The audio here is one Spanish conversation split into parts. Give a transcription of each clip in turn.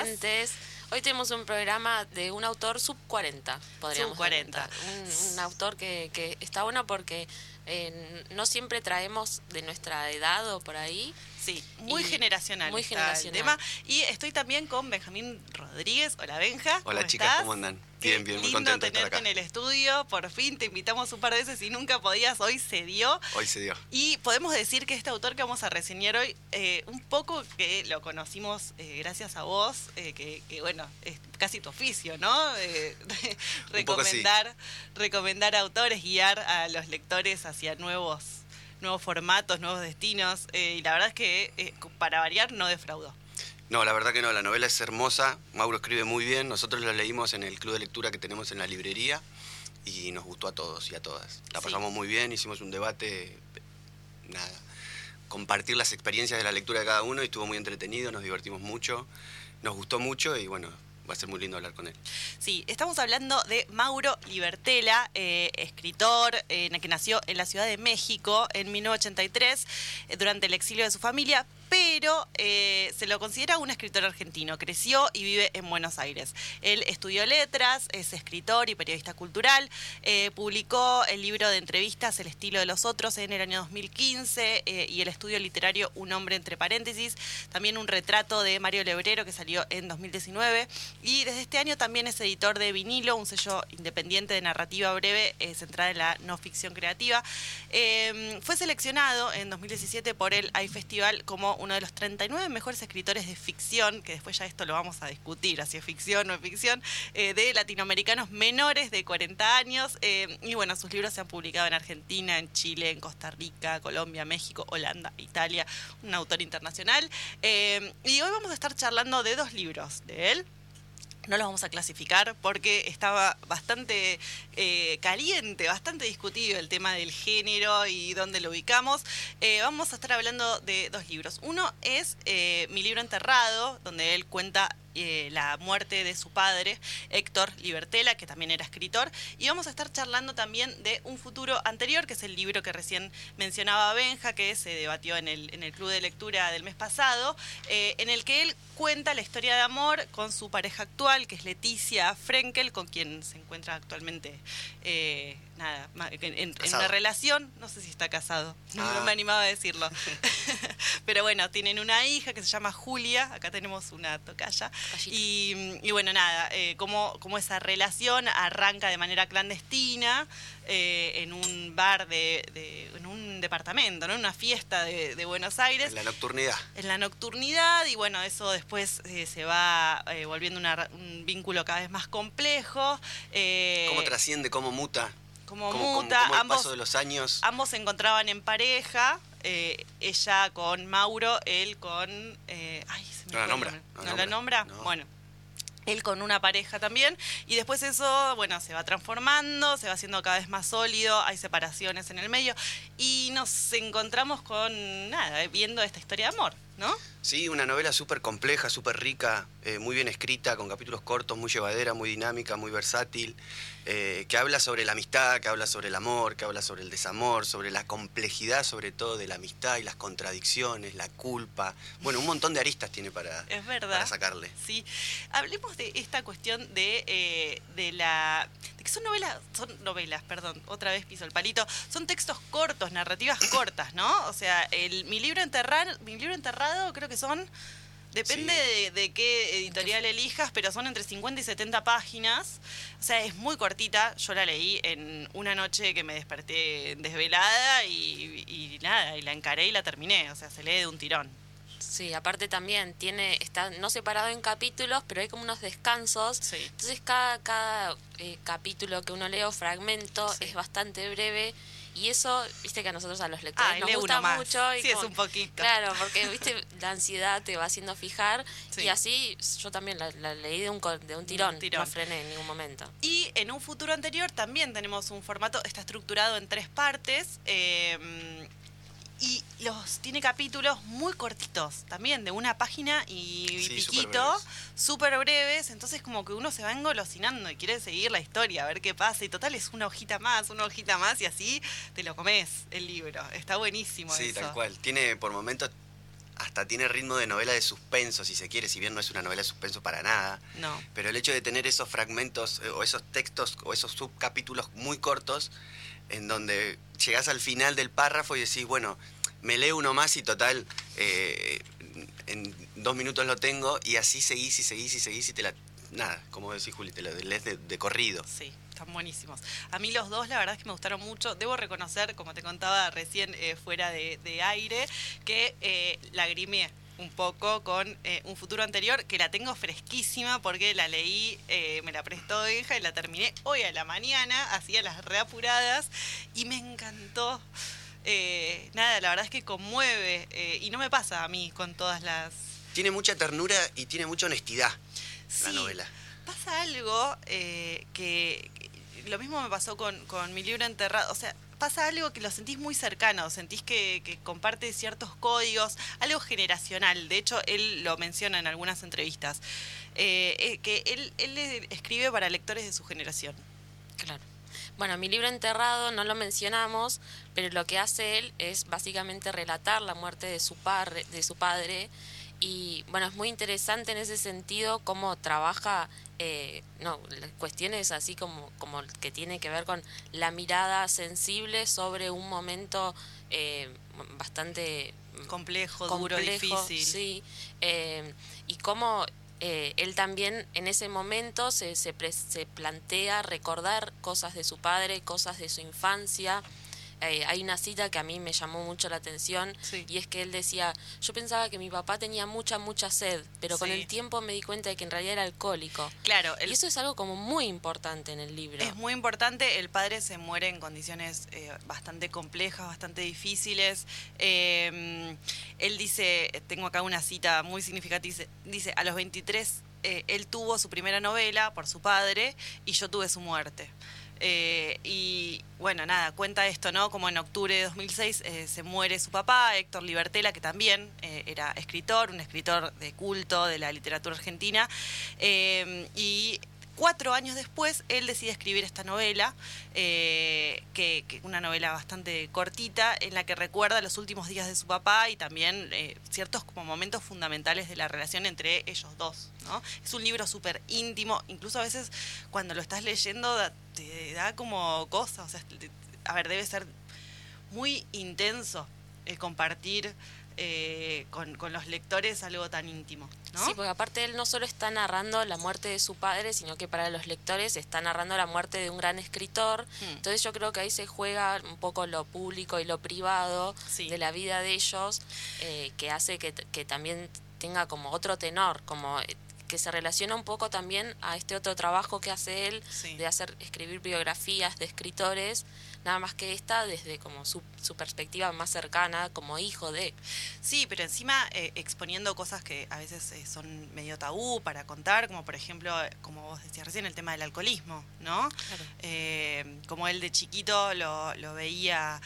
Entes. Hoy tenemos un programa de un autor sub 40, podríamos Sub 40. decir. Un, un autor que, que está bueno porque eh, no siempre traemos de nuestra edad o por ahí. Sí, muy Y generacional. muy está generacional. El tema. Y estoy también con Benjamín Rodríguez. Hola, Benja. Hola, ¿cómo chicas, estás? ¿cómo andan? Bien, bien, muy lindo contento de estar acá. en el estudio. Por fin te invitamos un par de veces y nunca podías. Hoy se dio. Hoy se dio. Y podemos decir que este autor que vamos a reseñar hoy, eh, un poco que lo conocimos eh, gracias a vos, eh, que, que, bueno, es casi tu oficio, ¿no? Eh, Un poco sí. recomendar, recomendar autores, guiar a los lectores hacia nuevos, nuevos formatos, nuevos destinos. eh, y la verdad es que, eh, para variar, no defraudó. No, la verdad que no, la novela es hermosa, Mauro escribe muy bien, nosotros la leímos en el club de lectura que tenemos en la librería y nos gustó a todos y a todas. La Sí. pasamos muy bien, hicimos un debate, nada, compartir las experiencias de la lectura de cada uno y estuvo muy entretenido, nos divertimos mucho, nos gustó mucho y bueno, va a ser muy lindo hablar con él. Sí, estamos hablando de Mauro Libertela, eh, escritor eh, que nació en la Ciudad de México en 1983 eh, durante el exilio de su familia, pero eh, se lo considera un escritor argentino. Creció y vive en Buenos Aires. Él estudió letras, es escritor y periodista cultural. eh, publicó el libro de entrevistas El estilo de los otros en el año 2015 eh, y el estudio literario Un hombre entre paréntesis. También un retrato de Mario Lebrero que salió en 2019. Y desde este año también es editor de Vinilo, un sello independiente de narrativa breve centrada en la no ficción creativa. Fue seleccionado en 2017 por el iFestival como uno de los 39 mejores escritores de ficción, que después ya esto lo vamos a discutir, si es ficción o no ficción, eh, de latinoamericanos menores de 40 años. eh, y bueno, sus libros se han publicado en Argentina, en Chile, en Costa Rica, Colombia, México, Holanda, Italia, un autor internacional. Eh, y hoy vamos a estar charlando de dos libros de él. No los vamos a clasificar porque estaba bastante eh, caliente, bastante discutido el tema del género y dónde lo ubicamos. Eh, vamos a estar hablando de dos libros. Uno es eh, Mi libro enterrado, donde él cuenta eh, la muerte de su padre, Héctor Libertela, que también era escritor. Y vamos a estar charlando también de un futuro anterior, que es el libro que recién mencionaba Benja, que se debatió en el, en el club de lectura del mes pasado, eh, en el que él cuenta la historia de amor con su pareja actual, que es Leticia Frenkel, con quien se encuentra actualmente eh, nada, en, en- una relación. No sé si está casado, no Ah. me animaba a decirlo. Pero bueno, tienen una hija que se llama Julia, acá tenemos una tocaya. Y, y bueno, nada, eh, cómo, cómo esa relación arranca de manera clandestina eh, en un bar, de, de- en un departamento, ¿no? en una fiesta de, de Buenos Aires En la nocturnidad. en la nocturnidad y bueno, eso después eh, se va eh, volviendo una- un vínculo cada vez más complejo. eh, ¿Cómo trasciende, cómo muta? Cómo- muta, ambos- paso de los años... Ambos se encontraban en pareja, eh, ella con Mauro, él con... eh, ay, se me No la nombra, no ¿No, la la nombra? nombra, no. Bueno. Él con una pareja también, y después eso, bueno, se va transformando, se va haciendo cada vez más sólido, hay separaciones en el medio, y nos encontramos con, nada, viendo esta historia de amor, ¿no? Sí, una novela súper compleja, súper rica, eh, muy bien escrita, con capítulos cortos, muy llevadera, muy dinámica, muy versátil, eh, que habla sobre la amistad, que habla sobre el amor, que habla sobre el desamor, sobre la complejidad sobre todo de la amistad y las contradicciones, la culpa. Bueno, un montón de aristas tiene para, Es verdad. para sacarle. Sí, hablemos de esta cuestión de, eh, de la... Son novelas, son novelas, perdón, otra vez piso el palito, son textos cortos, narrativas cortas, ¿no? O sea, el, mi, libro enterrar, mi libro enterrado creo que son... Depende Sí. de, de qué editorial elijas, pero son entre 50 y 70 páginas. O sea, es muy cortita. Yo la leí en una noche que me desperté desvelada y, y nada, y la encaré y la terminé. O sea, se lee de un tirón. Sí, aparte también tiene, está no separado en capítulos, pero hay como unos descansos. Sí. Entonces cada, cada eh, capítulo que uno lee o fragmento Sí. es bastante breve. Y eso, viste que a nosotros a los lectores Ah, nos gusta más. mucho. Y Sí, es un poquito. Claro, porque viste, la ansiedad te va haciendo fijar. Sí. Y así yo también la, la leí de un, de un tirón, tirón. no frené en ningún momento. Y en un futuro anterior también tenemos un formato, está estructurado en tres partes. eh, y los tiene capítulos muy cortitos, también de una página y Sí, piquito, súper breves. Entonces, como que uno se va engolosinando y quiere seguir la historia, a ver qué pasa. Y total, es una hojita más, una hojita más, y así te lo comes el libro. Está buenísimo Sí, eso. tal cual. Tiene por momentos hasta tiene ritmo de novela de suspenso, si se quiere, si bien no es una novela de suspenso para nada. No. Pero el hecho de tener esos fragmentos eh, o esos textos o esos subcapítulos muy cortos en donde llegás al final del párrafo y decís, bueno, me leo uno más y total, eh, en dos minutos lo tengo y así seguís y seguís y seguís y te la... Nada, como decís Juli, te la lees de, corrido. Sí, están buenísimos. A mí los dos, la verdad es que me gustaron mucho. Debo reconocer, como te contaba recién eh, fuera de, de aire, que eh, lagrimeé un poco con eh, un futuro anterior que la tengo fresquísima porque la leí, me la prestó hija y la terminé hoy a la mañana, hacía las reapuradas y me encantó. Eh, nada, la verdad es que conmueve eh, y no me pasa a mí con todas las... Tiene mucha ternura y tiene mucha honestidad la novela. Pasa algo eh, que, que lo mismo me pasó con, con mi libro enterrado, o sea, pasa algo que lo sentís muy cercano, sentís que, que comparte ciertos códigos, algo generacional, de hecho él lo menciona en algunas entrevistas, eh, eh, que él, él escribe para lectores de su generación. Claro. Bueno, mi libro Enterrado no lo mencionamos, pero lo que hace él es básicamente relatar la muerte de su, par, de su padre. Y bueno, es muy interesante en ese sentido cómo trabaja eh, no, las cuestiones así como, como que tiene que ver con la mirada sensible sobre un momento eh, bastante Complejo, duro, difícil. Sí, eh, y cómo eh, él también en ese momento se, se, pre- se plantea recordar cosas de su padre, cosas de su infancia. Eh, hay una cita que a mí me llamó mucho la atención Sí. y es que él decía, yo pensaba que mi papá tenía mucha, mucha sed, pero con el tiempo me di cuenta de que en realidad era alcohólico. Claro, el- Y eso es algo como muy importante en el libro. Es muy importante, el padre se muere en condiciones eh, bastante complejas, bastante difíciles. Eh, él dice, tengo acá una cita muy significativa, dice, dice, a los 23 eh, él tuvo su primera novela por su padre y yo tuve su muerte. Eh, y bueno, nada, cuenta esto, ¿no? Como en octubre de 2006 eh, se muere su papá, Héctor Libertela, que también eh, era escritor, un escritor de culto de la literatura argentina. Y cuatro años después, él decide escribir esta novela, eh, que, una novela bastante cortita, en la que recuerda los últimos días de su papá y también eh, ciertos como momentos fundamentales de la relación entre ellos dos. ¿no? Es un libro súper íntimo, incluso a veces cuando lo estás leyendo te da como cosa, o sea, te- a ver, debe ser muy intenso eh, compartir eh, con, con los lectores algo tan íntimo. ¿no? Sí, porque aparte él no solo está narrando la muerte de su padre, sino que para los lectores está narrando la muerte de un gran escritor. Hmm. Entonces yo creo que ahí se juega un poco lo público y lo privado Sí. de la vida de ellos, eh, que hace que, que también tenga como otro tenor, como eh, que se relaciona un poco también a este otro trabajo que hace él Sí. de hacer escribir biografías de escritores, nada más que esta desde como su, su perspectiva más cercana como hijo de. Sí, pero encima eh, exponiendo cosas que a veces eh, son medio tabú para contar, como por ejemplo, eh, como vos decías recién, el tema del alcoholismo, ¿no? Claro. Eh, como él de chiquito lo, lo veía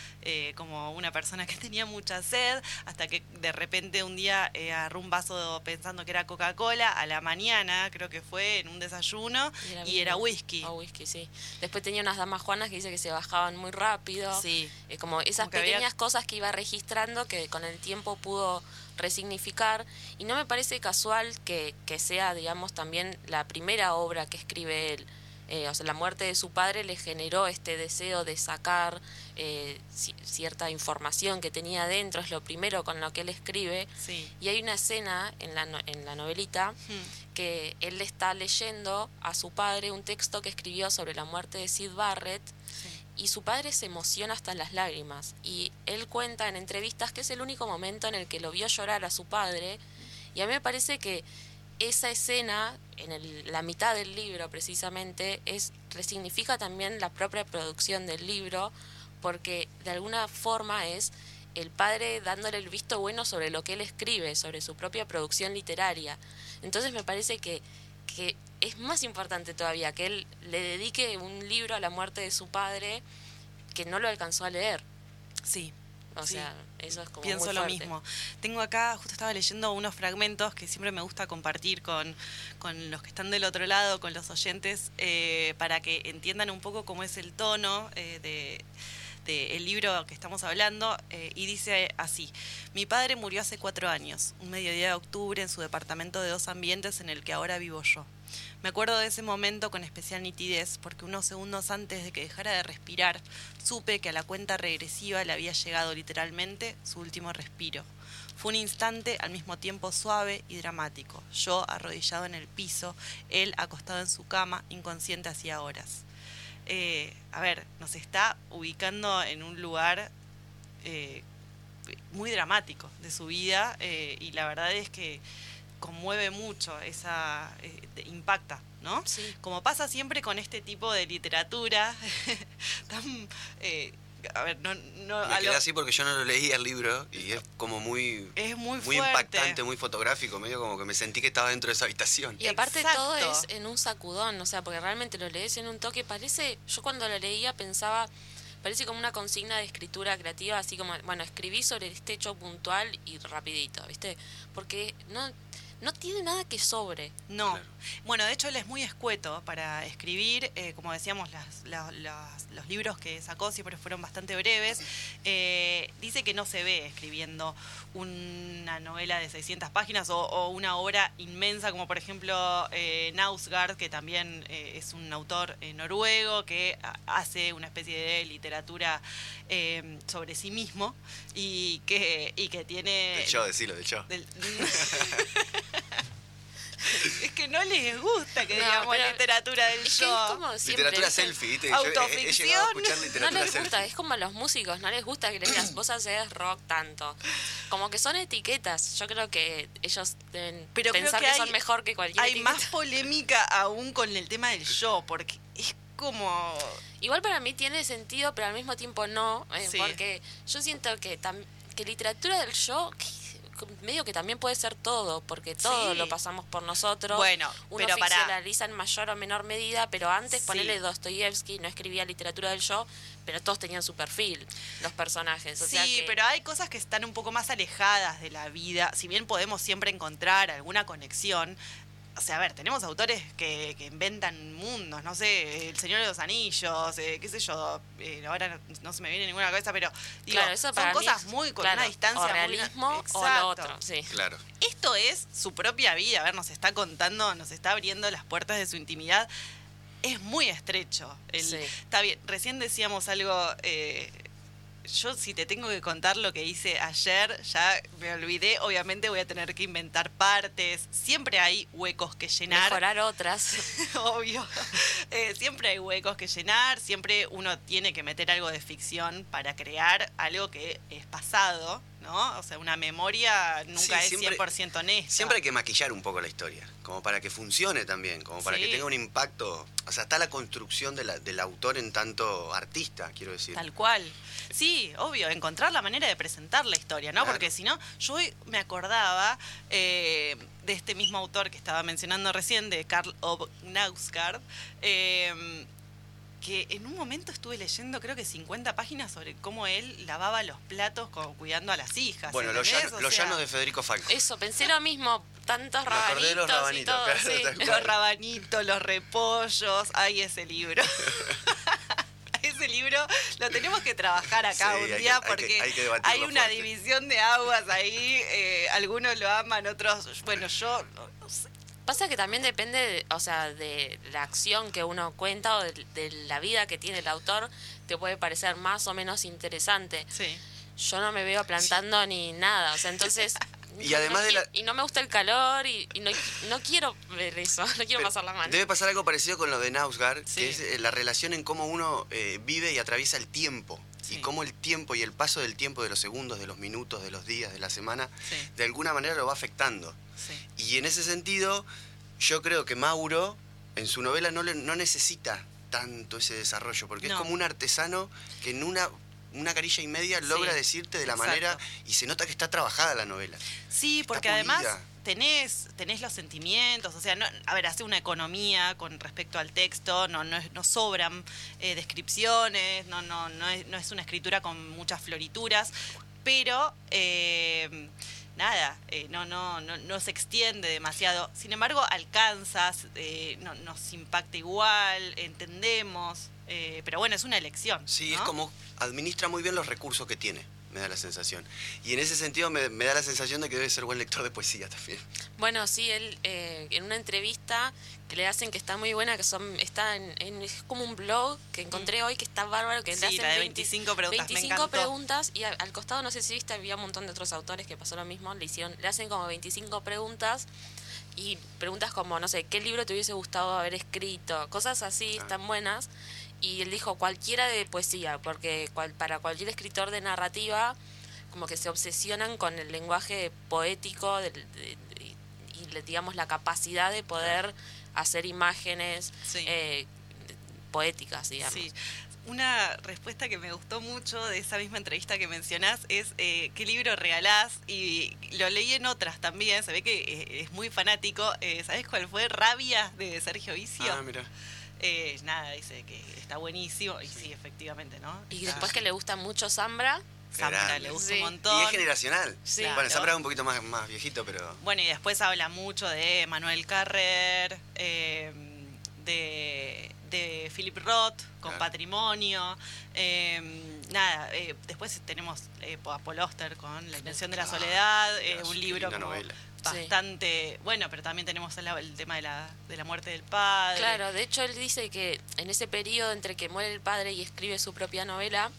como una persona que tenía mucha sed, hasta que de repente un día agarró un vaso pensando que era Coca-Cola, a la mañana creo que fue en un desayuno, y era, whisky. O whisky, sí. Después tenía unas damas juanas que dice que se bajaban muy rápido. Sí. Como esas Había- pequeñas cosas que iba registrando que con el tiempo pudo resignificar. Y no me parece casual que, que sea, digamos, también la primera obra que escribe él. Eh, o sea, la muerte de su padre le generó este deseo de sacar eh, ci- cierta información que tenía dentro, es lo primero con lo que él escribe. Sí. Y hay una escena en la, no- en la novelita Hmm. que él le está leyendo a su padre un texto que escribió sobre la muerte de Sid Barrett. Y su padre se emociona hasta las lágrimas y él cuenta en entrevistas que es el único momento en el que lo vio llorar a su padre y a mí me parece que esa escena en el- la mitad del libro precisamente es resignifica también la propia producción del libro porque de alguna forma es el padre dándole el visto bueno sobre lo que él escribe, sobre su propia producción literaria. Entonces me parece que, que es más importante todavía que él le dedique un libro a la muerte de su padre que no lo alcanzó a leer. Sí. O Sí. sea, eso es como Pienso muy lo mismo. Tengo acá, justo estaba leyendo unos fragmentos que siempre me gusta compartir con, con los que están del otro lado, con los oyentes, eh, para que entiendan un poco cómo es el tono eh, de, del libro que estamos hablando eh, y dice así, mi padre murió hace cuatro años, un mediodía de octubre en su departamento de dos ambientes en el que ahora vivo yo. Me acuerdo de ese momento con especial nitidez porque unos segundos antes de que dejara de respirar, supe que a la cuenta regresiva le había llegado literalmente su último respiro. Fue un instante al mismo tiempo suave y dramático. Yo arrodillado en el piso, él acostado en su cama, inconsciente hacía horas. Eh, a ver, nos está ubicando en un lugar eh, muy dramático de su vida eh, y la verdad es que conmueve mucho, esa impacta, ¿no? Sí. Como pasa siempre con este tipo de literatura tan a ver, no, no Me quedé así porque yo no lo leí el libro y es como muy, es muy, muy impactante, muy fotográfico, medio como que me sentí que estaba dentro de esa habitación. Y aparte todo es en un sacudón, o sea, porque realmente lo lees en un toque, parece, yo cuando lo leía pensaba, parece como una consigna de escritura creativa, así como, bueno, escribí sobre este hecho puntual y rapidito, ¿viste? Porque no no tiene nada que sobre. No. Bueno, de hecho él es muy escueto para escribir, eh, como decíamos, las, los libros que sacó siempre fueron bastante breves. Eh, dice que no se ve escribiendo una novela de 600 páginas o, una obra inmensa como por ejemplo eh, Nausgard, que también eh, es un autor noruego que hace una especie de literatura sobre sí mismo y que, y que tiene... Del show, decilo, del es que no les gusta que digamos literatura del show. literatura selfie, ¿viste? Autoficción. no les gusta, es como a los músicos, no les gusta que les digas, vos haces rock tanto. Como que son etiquetas. Yo creo que ellos deben pensar que, son mejor que cualquier Hay más polémica aún con el tema del show, porque es como... Igual para mí tiene sentido, pero al mismo tiempo no, eh, porque yo siento que, que literatura del show medio que también puede ser todo, porque todo lo pasamos por nosotros. Bueno, Uno pero ficcionaliza en mayor o menor medida, pero antes ponele Dostoyevsky, no escribía literatura del yo, pero todos tenían su perfil, los personajes. sí, pero hay cosas que están un poco más alejadas de la vida. Si bien podemos siempre encontrar alguna conexión, o sea, a ver, tenemos autores que, inventan mundos, no sé, El Señor de los Anillos, eh, qué sé yo, eh, ahora no, se me viene ninguna cabeza, pero digo, son cosas muy con una distancia. O realismo o lo otro, sí. Claro. Esto es su propia vida, a ver, nos está contando, nos está abriendo las puertas de su intimidad. Es muy estrecho. Está bien, recién decíamos algo eh, yo si te tengo que contar lo que hice ayer, ya me olvidé, obviamente voy a tener que inventar partes, siempre hay huecos que llenar. Mejorar otras. Obvio. Eh, siempre hay huecos que llenar, siempre uno tiene que meter algo de ficción para crear algo que es pasado, ¿no? O sea, una memoria nunca es 100% honesta. Siempre hay que maquillar un poco la historia, como para que funcione también, como para que tenga un impacto. O sea, está la construcción del autor en tanto artista, quiero decir. Tal cual. Sí, obvio, encontrar la manera de presentar la historia, ¿no? Porque si no, yo hoy me acordaba eh, de este mismo autor que estaba mencionando recién, de Karl eh, que en un momento estuve leyendo creo que 50 páginas sobre cómo él lavaba los platos cuidando a las hijas. Bueno, los, llanos de Federico Falco. Eso, pensé lo mismo, tantos rabanitos, los rabanitos y todo, Los rabanitos, los repollos, hay ese libro. ese libro lo tenemos que trabajar acá un día porque hay, una división de aguas ahí, eh, algunos lo aman, otros, bueno, yo Pasa que también depende, o sea, de la acción que uno cuenta o de, la vida que tiene el autor, te puede parecer más o menos interesante. Sí. Yo no me veo plantando ni nada, o sea, entonces... y además no, de la... y no me gusta el calor y, no, quiero ver eso, no quiero pasar la mano. Debe pasar algo parecido con lo de Nausgard, que es eh, la relación en cómo uno eh, vive y atraviesa el tiempo. Y cómo el tiempo y el paso del tiempo, de los segundos, de los minutos, de los días, de la semana, de alguna manera lo va afectando. Y en ese sentido, yo creo que Mauro en su novela no, no necesita tanto ese desarrollo, porque es como un artesano que en una una carilla y media logra decirte de la manera y se nota que está trabajada la novela. Sí, porque además tenés, tenés los sentimientos, o sea, no, a ver, hace una economía con respecto al texto, no, no, no sobran eh, descripciones, no, no, no, es, no es una escritura con muchas florituras, pero... Eh, nada, eh, no, no, no, no se extiende demasiado. Sin embargo, alcanza, eh, no, nos impacta igual, entendemos, pero bueno, es una elección. Sí, ¿no? es como administra muy bien los recursos que tiene, me da la sensación. Y en ese sentido me, me da la sensación de que debe ser buen lector de poesía también. Bueno, sí, él eh, en una entrevista que le hacen que está muy buena, que son está en, en- es como un blog que encontré hoy que está bárbaro, que Sí, le hacen la de 20 25 preguntas, me 25 encantó. preguntas y a- al costado no sé si viste había un montón de otros autores que pasó lo mismo, le hicieron le hacen como 25 preguntas y preguntas como no sé, ¿qué libro te hubiese gustado haber escrito? Cosas así Ah. están buenas y él dijo cualquiera de poesía, porque cual- para cualquier escritor de narrativa como que se obsesionan con el lenguaje poético del- de- de- y digamos la capacidad de poder hacer imágenes Sí. eh, poéticas, digamos. Sí. Una respuesta que me gustó mucho de esa misma entrevista que mencionás es eh, qué libro regalás y lo leí en otras también, se ve que eh, es muy fanático. Eh, ¿Sabés cuál fue? Rabia de Sergio Vicio. Ah, mira. Eh, nada, dice que está buenísimo y sí, efectivamente, ¿no? Y Está- después que le gusta mucho Zambra, Zambra le gusta Sí. un Y montón. es generacional. Sí. Bueno. Zambra es un poquito más, más viejito, pero... Bueno, y después habla mucho de Manuel Carrer, eh, de, de Philip Roth, con Claro. Patrimonio. eh, nada, eh, después tenemos eh, a Paul Auster con La Invención de la Claro. Soledad, eh, un libro como novela. Bastante bueno, pero también tenemos el, el tema de la, de la muerte del padre. claro, de hecho él dice que en ese periodo entre que muere el padre y escribe su propia novela,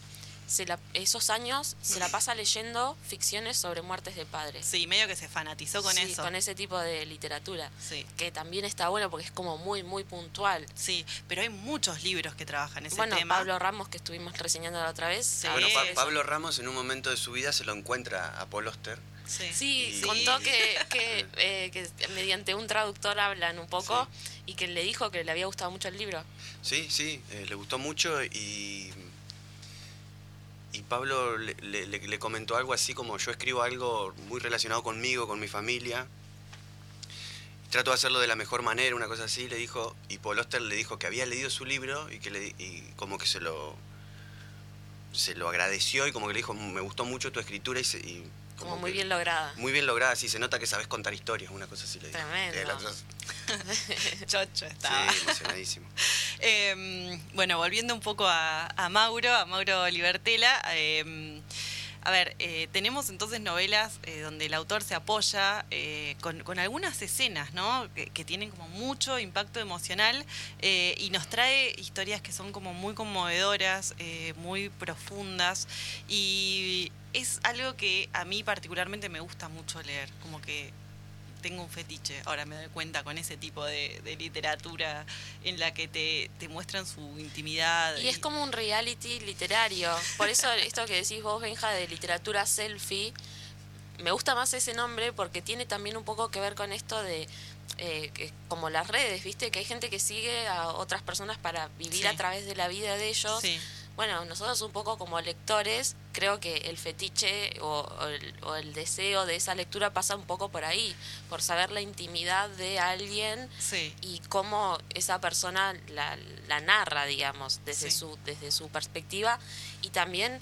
se la- esos años se la pasa leyendo ficciones sobre muertes de padres. Sí, medio que se fanatizó con Sí, eso. con ese tipo de literatura, Sí, que también está bueno porque es como muy, muy puntual. sí, pero hay muchos libros que trabajan ese bueno, tema. Pablo Ramos, que estuvimos reseñando la otra vez. Sí. Bueno, Pa-. Pablo Ramos en un momento de su vida se lo encuentra a Paul Oster. Sí. Contó que, que, eh, que mediante un traductor hablan un poco y que le dijo que le había gustado mucho el libro. Sí, sí, eh, le gustó mucho y, y Pablo le, le- le- le comentó algo así como yo escribo algo muy relacionado conmigo, con mi familia. Trato de hacerlo de la mejor manera, una cosa así, le dijo, y Paul Oster le dijo que había leído su libro y que le, y como que se lo se lo agradeció y como que le dijo, me gustó mucho tu escritura y, se- y Como muy bien lograda. muy bien lograda, sí, se nota que sabes contar historias, una cosa así le dijo. Tremendo. Eh, la Chocho estaba. sí, emocionadísimo. Eh, bueno, volviendo un poco a, a Mauro, a Mauro Libertela. eh, a ver, eh, tenemos entonces novelas eh, donde el autor se apoya eh, con, algunas escenas, ¿no? Que, tienen como mucho impacto emocional y nos trae historias que son como muy conmovedoras, muy profundas y es algo que a mí particularmente me gusta mucho leer, como que tengo un fetiche, ahora me doy cuenta con ese tipo de, de literatura en la que te, te muestran su intimidad. Y es como un reality literario. Por eso esto que decís vos, Benja, de literatura selfie, me gusta más ese nombre porque tiene también un poco que ver con esto de... eh, que como las redes, ¿viste? Que hay gente que sigue a otras personas para vivir Sí. a través de la vida de ellos. Sí, Bueno, nosotros un poco como lectores, creo que el fetiche o, o el, o el deseo de esa lectura pasa un poco por ahí, por saber la intimidad de alguien sí, y cómo esa persona la, la narra, digamos, desde, Sí. su, desde su perspectiva y también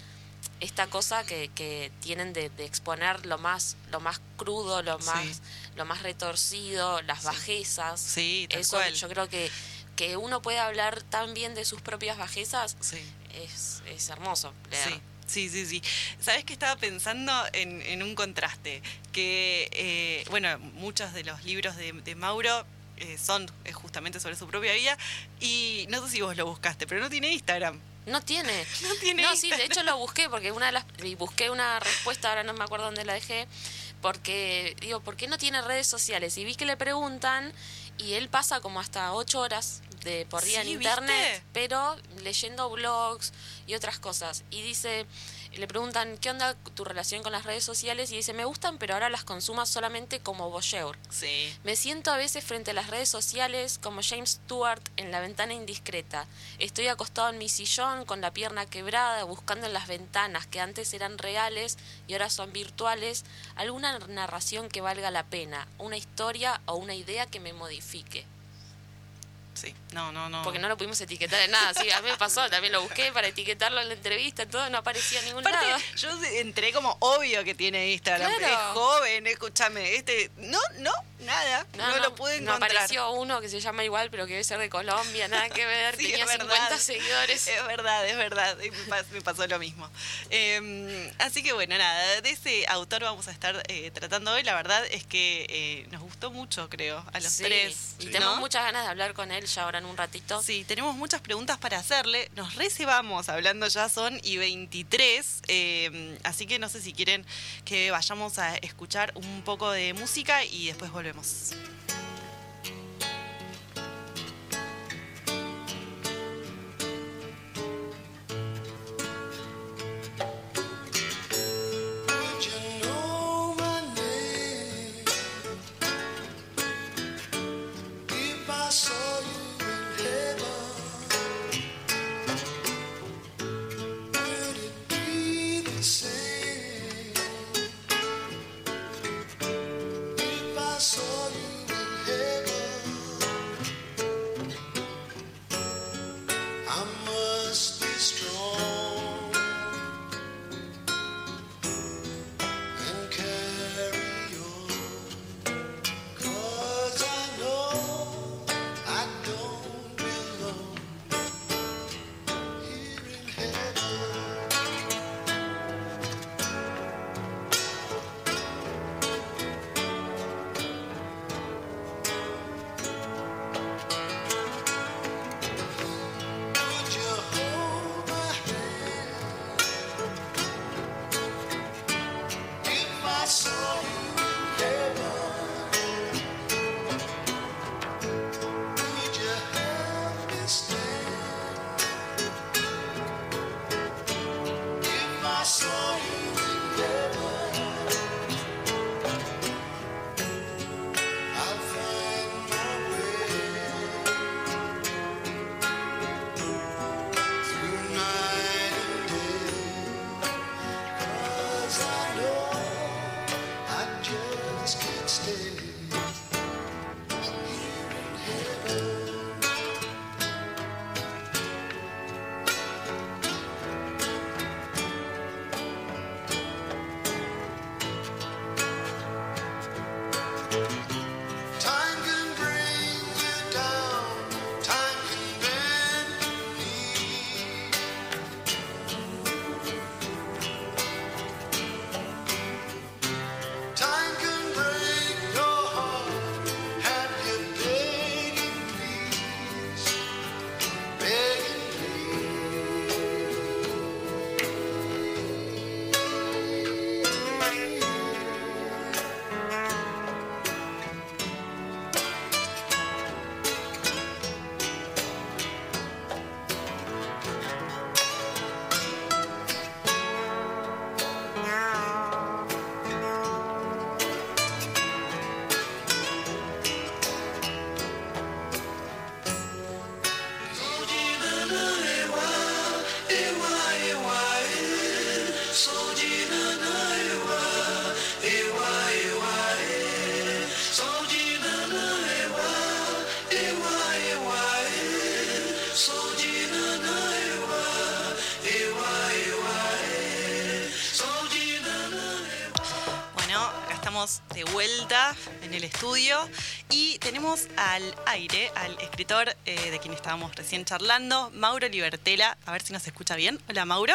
esta cosa que, que tienen de, de exponer lo más, lo más crudo, lo más, Sí. lo más retorcido, las bajezas. sí, tal Eso cual. yo creo que, que uno puede hablar tan bien de sus propias bajezas Sí. Es, es hermoso leer. Sí. Sí, sí, sí. ¿Sabes que estaba pensando en, en un contraste? Que, eh, bueno, muchos de los libros de, de Mauro eh, son eh, justamente sobre su propia vida. Y no sé si vos lo buscaste, pero no tiene Instagram. No tiene. No tiene No, sí, de Instagram. hecho lo busqué porque una de las y busqué una respuesta, ahora no me acuerdo dónde la dejé, porque digo, ¿por qué no tiene redes sociales? Y vi que le preguntan y él pasa como hasta ocho horas de por día Sí, en internet, ¿viste? pero leyendo blogs y otras cosas. Y dice, le preguntan, ¿qué onda tu relación con las redes sociales? Y dice, me gustan, pero ahora las consumo solamente como voyeur. Sí. Me siento a veces frente a las redes sociales como James Stewart en la ventana indiscreta. Estoy acostado en mi sillón con la pierna quebrada, buscando en las ventanas que antes eran reales y ahora son virtuales, alguna narración que valga la pena, una historia o una idea que me modifique. Sí, no, no, no. Porque no lo pudimos etiquetar en nada. Sí, a mí me pasó, también lo busqué para etiquetarlo en la entrevista, todo, no aparecía en ningún Aparte, lado. yo entré como obvio que tiene Instagram. Claro. Es joven, escúchame. Este, no, no, nada. No, lo pude No encontrar. apareció uno que se llama igual, pero que debe ser de Colombia, nada que ver. Sí, Tenía es 50 verdad. seguidores. Es verdad, es verdad. Me pas- me pasó lo mismo. Eh, así que bueno, nada, de ese autor vamos a estar eh, tratando hoy. La verdad es que eh, nos gustó mucho, creo, a los Sí, tres. Y ¿no? tenemos muchas ganas de hablar con él ya ahora en un ratito. Sí, tenemos muchas preguntas para hacerle. Nos reservamos, hablando ya son y 23. eh, así que no sé si quieren que vayamos a escuchar un poco de música y después volvemos. れます。Estudio y tenemos al aire al escritor eh, de quien estábamos recién charlando, Mauro Libertela. A ver si nos escucha bien. Hola, Mauro.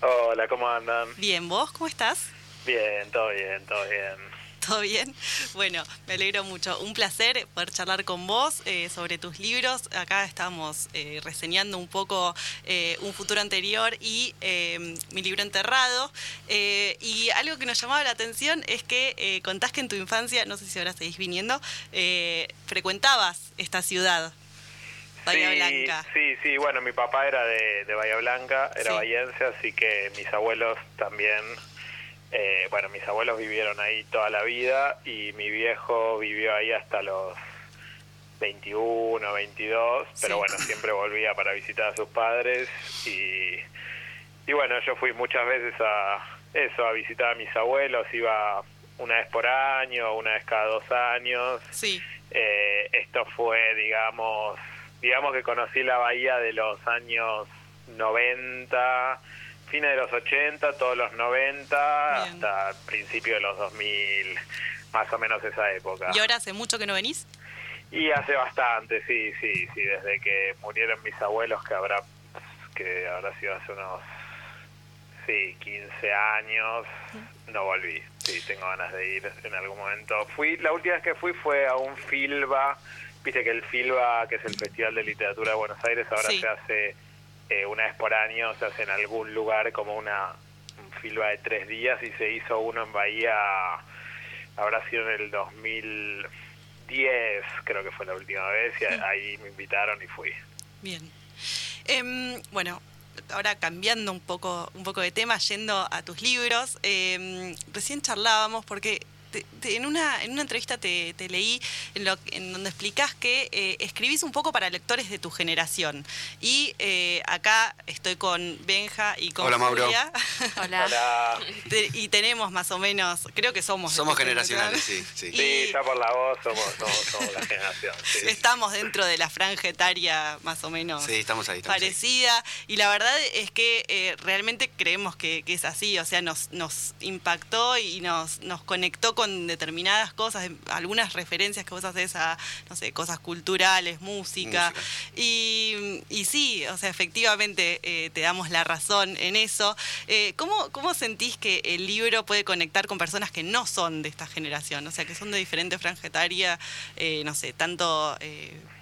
Hola, ¿cómo andan? Bien, ¿vos cómo estás? Bien, todo bien, todo bien. ¿Todo bien? Bueno, me alegro mucho. Un placer poder charlar con vos eh, sobre tus libros. Acá estábamos eh, reseñando un poco eh, Un futuro anterior y eh, mi libro Enterrado. Eh, y algo que nos llamaba la atención es que eh, contás que en tu infancia, no sé si ahora seguís viniendo, eh, frecuentabas esta ciudad, Bahía sí, Blanca. Sí, sí, bueno, mi papá era de, de Bahía Blanca, era Sí. bahiense, así que mis abuelos también, eh, bueno, mis abuelos vivieron ahí toda la vida y mi viejo vivió ahí hasta los 21, 22, pero bueno, siempre volvía para visitar a sus padres y, y bueno, yo fui muchas veces a eso, a visitar a mis abuelos, iba una vez por año, una vez cada dos años. Sí, Eh, esto fue, digamos, digamos que conocí la bahía de los años 90, fines de los 80, todos los 90, Bien. hasta principio de los 2000, más o menos esa época. ¿Y ahora hace mucho que no venís? Y hace bastante, sí, sí, sí, desde que murieron mis abuelos, que habrá, que habrá sido hace unos, sí, 15 años, no volví. Sí, tengo ganas de ir en algún momento. Fui, la última vez que fui fue a un Filba, viste que el Filba, que es el Festival de Literatura de Buenos Aires, ahora Sí. se hace eh, una vez por año, se hace en algún lugar como una un Filba de tres días y se hizo uno en Bahía, habrá sido en el 2010, creo que fue la última vez, y ahí me invitaron y fui. Bien. Em, bueno, ahora cambiando un poco, un poco de tema, yendo a tus libros, em, recién charlábamos porque te- te- en, una, en una entrevista te, te leí en, lo, en donde explicás que eh, escribís un poco para lectores de tu generación. Y eh, acá estoy con Benja y con Hola, Mauro. Julia. Hola. Hola. Te- y tenemos más o menos, creo que somos. Somos tu generacionales, sí, sí. Ya por la voz somos, somos, somos la generación. sí. Estamos dentro de la franja etaria más o menos Sí, estamos ahí. Estamos ahí. parecida y la verdad es que eh, realmente creemos que, que es así, o sea, nos, nos impactó y nos, nos conectó con determinadas cosas, algunas referencias que vos haces a, no sé, cosas culturales, música, Música. Y, y sí, o sea, efectivamente eh, te damos la razón en eso. Eh, ¿cómo, ¿Cómo sentís que el libro puede conectar con personas que no son de esta generación? O sea, que son de diferente franja etaria, eh, no sé, tanto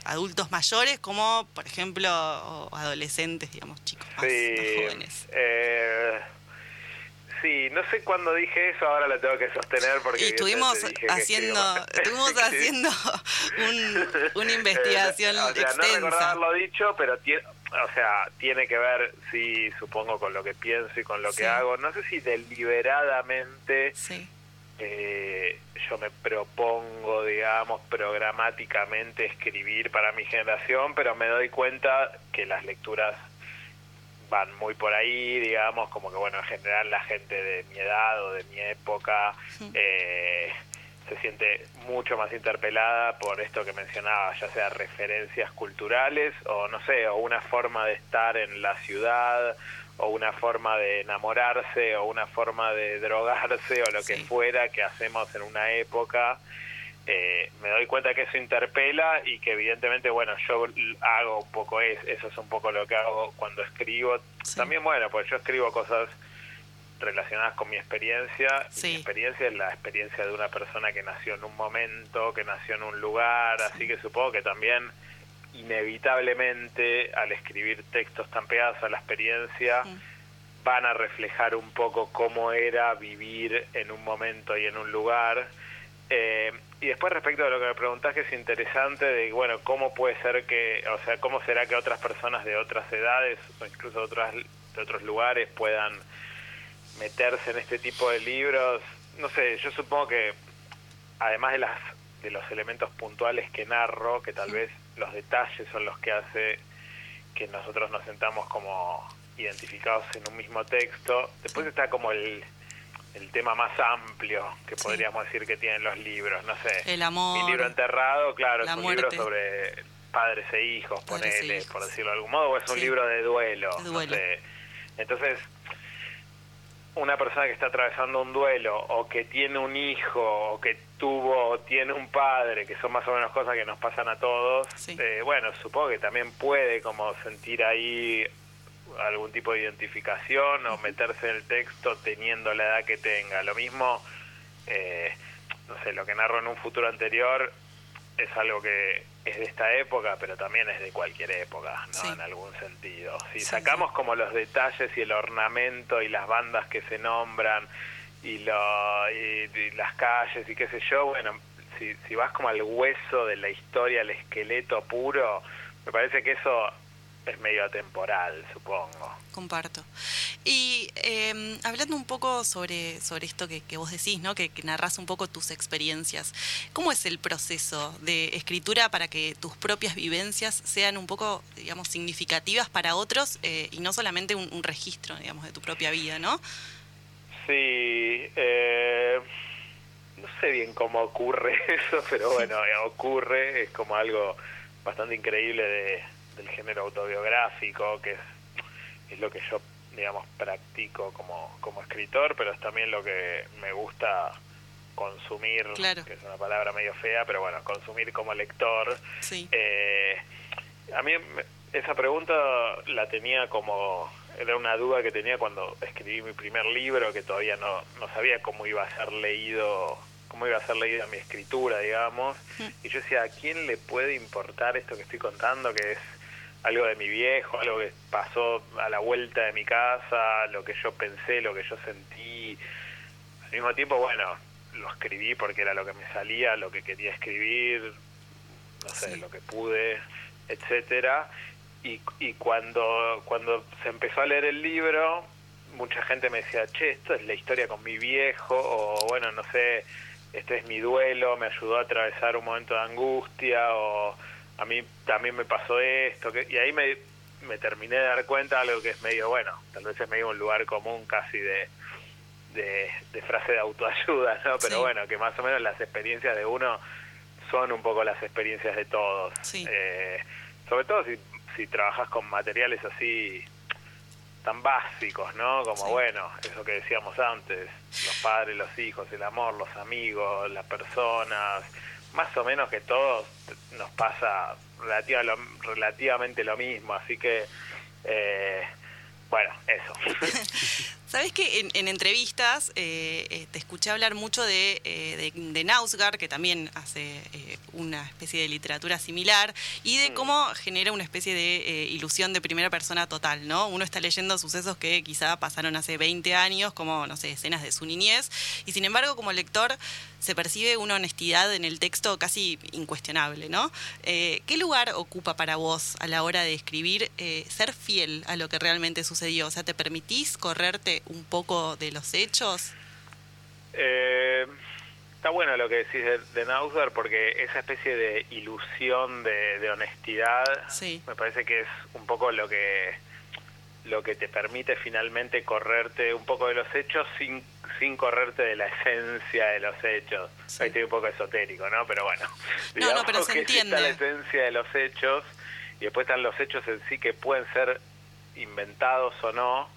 adultos mayores como, por ejemplo, adolescentes, digamos, chicos más, jóvenes. eh, sí, no sé cuándo dije eso, ahora lo tengo que sostener porque Y estuvimos haciendo, estuvimos haciendo un- una investigación Eh, o sea, no extensa. recuerdo haberlo dicho, pero tiene, o sea, tiene que ver, sí, supongo, con lo que pienso y con lo Sí. que hago. No sé si deliberadamente Sí, eh, yo me propongo, digamos, programáticamente escribir para mi generación, pero me doy cuenta que las lecturas van muy por ahí, digamos, como que, bueno, en general la gente de mi edad o de mi época eh, se siente mucho más interpelada por esto que mencionaba, ya sea referencias culturales o, no sé, o una forma de estar en la ciudad o una forma de enamorarse o una forma de drogarse o lo que fuera que hacemos en una época. Eh, me doy cuenta que eso interpela y que evidentemente, bueno, yo hago un poco es, eso es un poco lo que hago cuando escribo. Sí. También, bueno, pues yo escribo cosas relacionadas con mi experiencia. y mi experiencia es la experiencia de una persona que nació en un momento, que nació en un lugar, así que supongo que también inevitablemente al escribir textos tan pegados a la experiencia van a reflejar un poco cómo era vivir en un momento y en un lugar. Eh, y después respecto de lo que me preguntás, que es interesante, de bueno, cómo puede ser que, o sea, cómo será que otras personas de otras edades o incluso de, otras, de otros lugares puedan meterse en este tipo de libros. No sé, yo supongo que además de las de los elementos puntuales que narro, que tal vez los detalles son los que hace que nosotros nos sentamos como identificados en un mismo texto. Después está como el, el tema más amplio que Sí. podríamos decir que tienen los libros, no sé. El amor. Mi libro enterrado, claro, la es un muerte. libro sobre padres e hijos, Padres e ponele, hijos. por decirlo de algún modo, o es un Sí. libro de duelo. No duelo. sé. Entonces, una persona que está atravesando un duelo o que tiene un hijo o que tuvo o tiene un padre, que son más o menos cosas que nos pasan a todos, Sí. eh, bueno, supongo que también puede como sentir ahí algún tipo de identificación o meterse en el texto teniendo la edad que tenga. Lo mismo, eh, no sé, lo que narro en un futuro anterior es algo que es de esta época, pero también es de cualquier época, ¿no? Sí. En algún sentido. Si Sí, sacamos como los detalles y el ornamento y las bandas que se nombran y, lo, y, y las calles y qué sé yo, bueno, si, si vas como al hueso de la historia, al esqueleto puro, me parece que eso es medio atemporal, supongo. Comparto. Y eh, hablando un poco sobre, sobre esto que, que vos decís, ¿no? Que, que narrás un poco tus experiencias. ¿Cómo es el proceso de escritura para que tus propias vivencias sean un poco, digamos, significativas para otros eh, y no solamente un, un registro, digamos, de tu propia vida, ¿no? Sí, eh, no sé bien cómo ocurre eso, pero bueno, eh, ocurre, es como algo bastante increíble de, del género autobiográfico, que es, es lo que yo, digamos, practico como, como escritor, pero es también lo que me gusta consumir, Claro. que es una palabra medio fea, pero bueno, consumir como lector. Sí. Eh, a mí esa pregunta la tenía como, era una duda que tenía cuando escribí mi primer libro, que todavía no, no sabía cómo iba a ser leído, cómo iba a ser leída mi escritura, digamos. Y yo decía, ¿a quién le puede importar esto que estoy contando, que es algo de mi viejo, algo que pasó a la vuelta de mi casa, lo que yo pensé, lo que yo sentí? Al mismo tiempo, bueno, lo escribí porque era lo que me salía, lo que quería escribir, no sé, Sí. lo que pude, etcétera. Y, y cuando, cuando se empezó a leer el libro, mucha gente me decía, che, esto es la historia con mi viejo, o bueno, no sé, este es mi duelo, me ayudó a atravesar un momento de angustia, o a mí también me pasó esto, que, y ahí me, me terminé de dar cuenta de algo que es medio, bueno, tal vez es medio un lugar común casi de, de, de frase de autoayuda, ¿no? Pero Sí. bueno, que más o menos las experiencias de uno son un poco las experiencias de todos. Sí. Eh, sobre todo si, si trabajas con materiales así tan básicos, ¿no? Como, Sí. bueno, eso que decíamos antes, los padres, los hijos, el amor, los amigos, las personas, más o menos que todos nos pasa relativamente lo mismo, así que, eh, bueno, eso. Sabes que en, en entrevistas eh, eh, te escuché hablar mucho de, eh, de, de Nausgard, que también hace eh, una especie de literatura similar, y de Mm. cómo genera una especie de ilusión de primera persona total, ¿no? Uno está leyendo sucesos que quizá pasaron hace 20 años, como, no sé, escenas de su niñez, y sin embargo, como lector, se percibe una honestidad en el texto casi incuestionable, ¿no? ¿Qué lugar ocupa para vos a la hora de escribir ser fiel a lo que realmente sucedió? O sea, ¿te permitís correrte un poco de los hechos? Eh, está bueno lo que decís de, de porque esa especie de ilusión de, de honestidad Sí. me parece que es un poco lo que lo que te permite finalmente correrte un poco de los hechos sin sin correrte de la esencia de los hechos. Sí. Ahí estoy un poco esotérico, ¿no? Pero bueno. No, no, digamos pero se que sí está entiende. la esencia de los hechos y después están los hechos en sí que pueden ser inventados o no,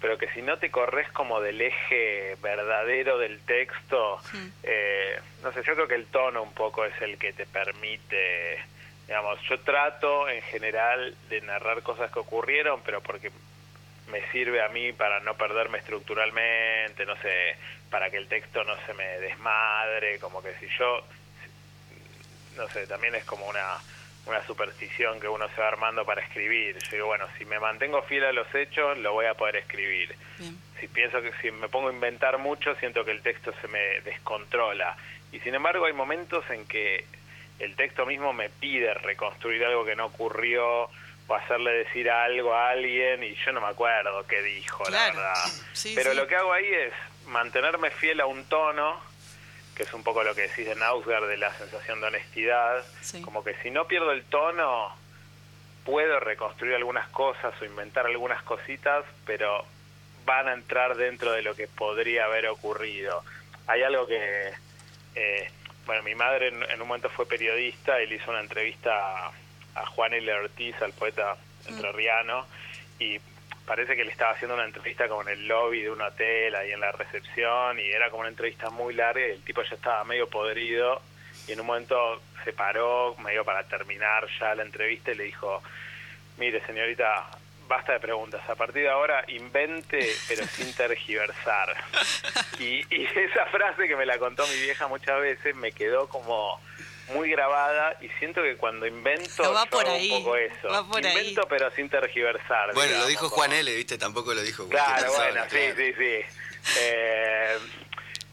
pero que si no te corres como del eje verdadero del texto, eh, no sé, yo creo que el tono un poco es el que te permite, digamos, yo trato en general de narrar cosas que ocurrieron, pero porque me sirve a mí para no perderme estructuralmente, no sé, para que el texto no se me desmadre, como que si yo, no sé, también es como una, una superstición que uno se va armando para escribir. Yo digo, bueno, si me mantengo fiel a los hechos, lo voy a poder escribir. Bien. Si pienso que si me pongo a inventar mucho, siento que el texto se me descontrola. Y sin embargo hay momentos en que el texto mismo me pide reconstruir algo que no ocurrió o hacerle decir algo a alguien y yo no me acuerdo qué dijo, Claro. la verdad. Sí, Pero sí. lo que hago ahí es mantenerme fiel a un tono, que es un poco lo que decís de Nausgard de la sensación de honestidad, Sí. como que si no pierdo el tono, puedo reconstruir algunas cosas o inventar algunas cositas, pero van a entrar dentro de lo que podría haber ocurrido. Hay algo que, eh, bueno, mi madre en, en un momento fue periodista y le hizo una entrevista a, a Juan L. Ortiz, al poeta entrerriano, y parece que le estaba haciendo una entrevista como en el lobby de un hotel, ahí en la recepción, y era como una entrevista muy larga y el tipo ya estaba medio podrido, y en un momento se paró, medio para terminar ya la entrevista, y le dijo, mire señorita, basta de preguntas, a partir de ahora invente, pero sin tergiversar. Y, y esa frase que me la contó mi vieja muchas veces me quedó como muy grabada y siento que cuando invento No, va yo por hago ahí, un poco eso. va por ahí. invento pero sin tergiversar. Bueno, lo dijo Juan L., ¿viste? Tampoco lo dijo Claro, bueno, sí, claro. sí, sí. Eh,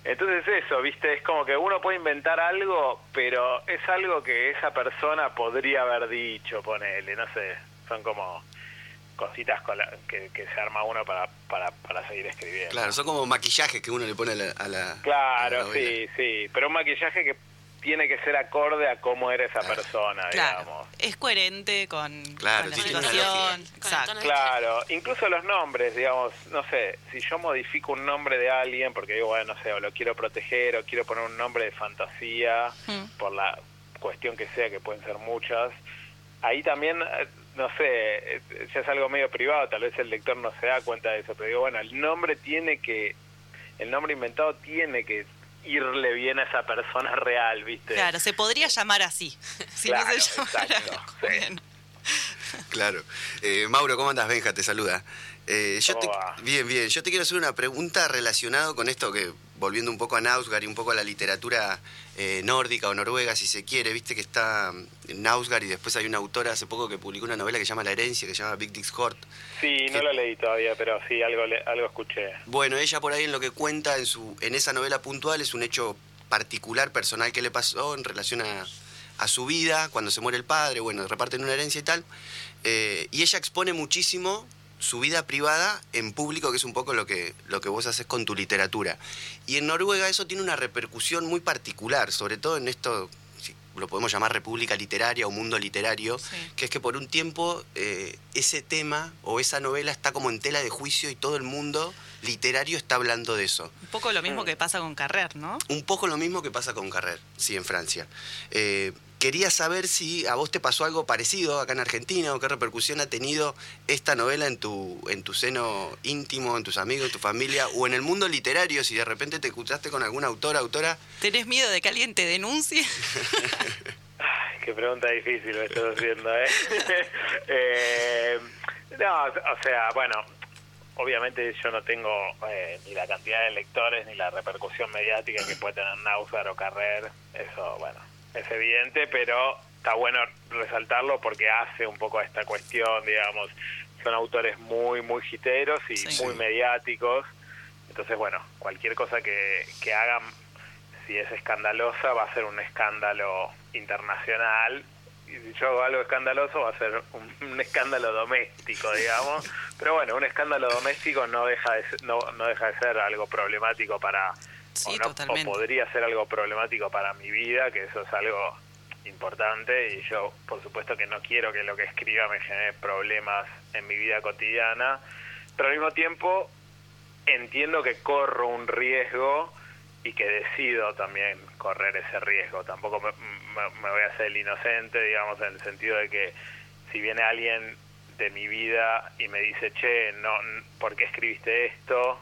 entonces eso, viste, es como que uno puede inventar algo, pero es algo que esa persona podría haber dicho, ponele, no sé, son como cositas con la- que, que se arma uno para, para, para seguir escribiendo. Claro, son como maquillajes que uno le pone a la. a la- a la Claro, sí, sí, pero un maquillaje que tiene que ser acorde a cómo era esa Claro. persona, Claro. digamos. Es coherente con, Claro, con la situación. Exacto. Claro, incluso los nombres, digamos, no sé, si yo modifico un nombre de alguien, porque digo, bueno, no sé, o lo quiero proteger, o quiero poner un nombre de fantasía, Mm. por la cuestión que sea, que pueden ser muchas, ahí también, eh, no sé, eh, ya es algo medio privado, tal vez el lector no se da cuenta de eso, pero digo, bueno, el nombre tiene que, el nombre inventado tiene que irle bien a esa persona real, ¿viste? Claro, se podría llamar así. Si no Claro, se llamara. exacto, sí. Bien. Claro. Eh, Mauro, ¿cómo andas? Benja, te saluda. Eh, yo ¿Cómo te- va? Bien, bien. Yo te quiero hacer una pregunta relacionada con esto que, volviendo un poco a Nausgard y un poco a la literatura eh, nórdica o noruega, si se quiere, viste que está mm, Nausgard y después hay una autora hace poco que publicó una novela que se llama La herencia, que se llama Big Dix Hort. Sí, no lo leí todavía, pero sí, algo, algo escuché. Bueno, ella por ahí en lo que cuenta en, su, en esa novela puntual es un hecho particular, personal que le pasó en relación a, a su vida, cuando se muere el padre, bueno, reparten una herencia y tal. Eh, y ella expone muchísimo su vida privada en público, que es un poco lo que, lo que vos haces con tu literatura. Y en Noruega eso tiene una repercusión muy particular, sobre todo en esto, si lo podemos llamar república literaria o mundo literario, Sí. que es que por un tiempo eh, ese tema o esa novela está como en tela de juicio y todo el mundo literario está hablando de eso. Un poco lo mismo que pasa con Carrer, ¿no? Un poco lo mismo que pasa con Carrer, sí, en Francia. Eh, quería saber si a vos te pasó algo parecido acá en Argentina o qué repercusión ha tenido esta novela en tu, en tu seno íntimo, en tus amigos, en tu familia o en el mundo literario, si de repente te escuchaste con algún autor, autora. ¿Tenés miedo de que alguien te denuncie? Ay, qué pregunta difícil me estás haciendo, ¿eh? Eh, no, o sea, bueno, obviamente yo no tengo eh, ni la cantidad de lectores ni la repercusión mediática que puede tener Nausar o Carrer, eso, bueno, es evidente, pero está bueno resaltarlo porque hace un poco a esta cuestión, digamos, son autores muy, muy giteros y Sí. muy mediáticos, entonces, bueno, cualquier cosa que, que hagan si es escandalosa va a ser un escándalo internacional si yo hago algo escandaloso va a ser un, un escándalo doméstico digamos. Pero bueno un escándalo doméstico no deja de ser, no, no deja de ser algo problemático para Sí, o, no- o podría ser algo problemático para mi vida que eso es algo importante. Y yo por supuesto que no quiero que lo que escriba me genere problemas en mi vida cotidiana. Pero al mismo tiempo entiendo que corro un riesgo y que decido también correr ese riesgo. Tampoco me, voy a hacer el inocente, digamos, en el sentido de que si viene alguien de mi vida y me dice, che, no, ¿por qué escribiste esto?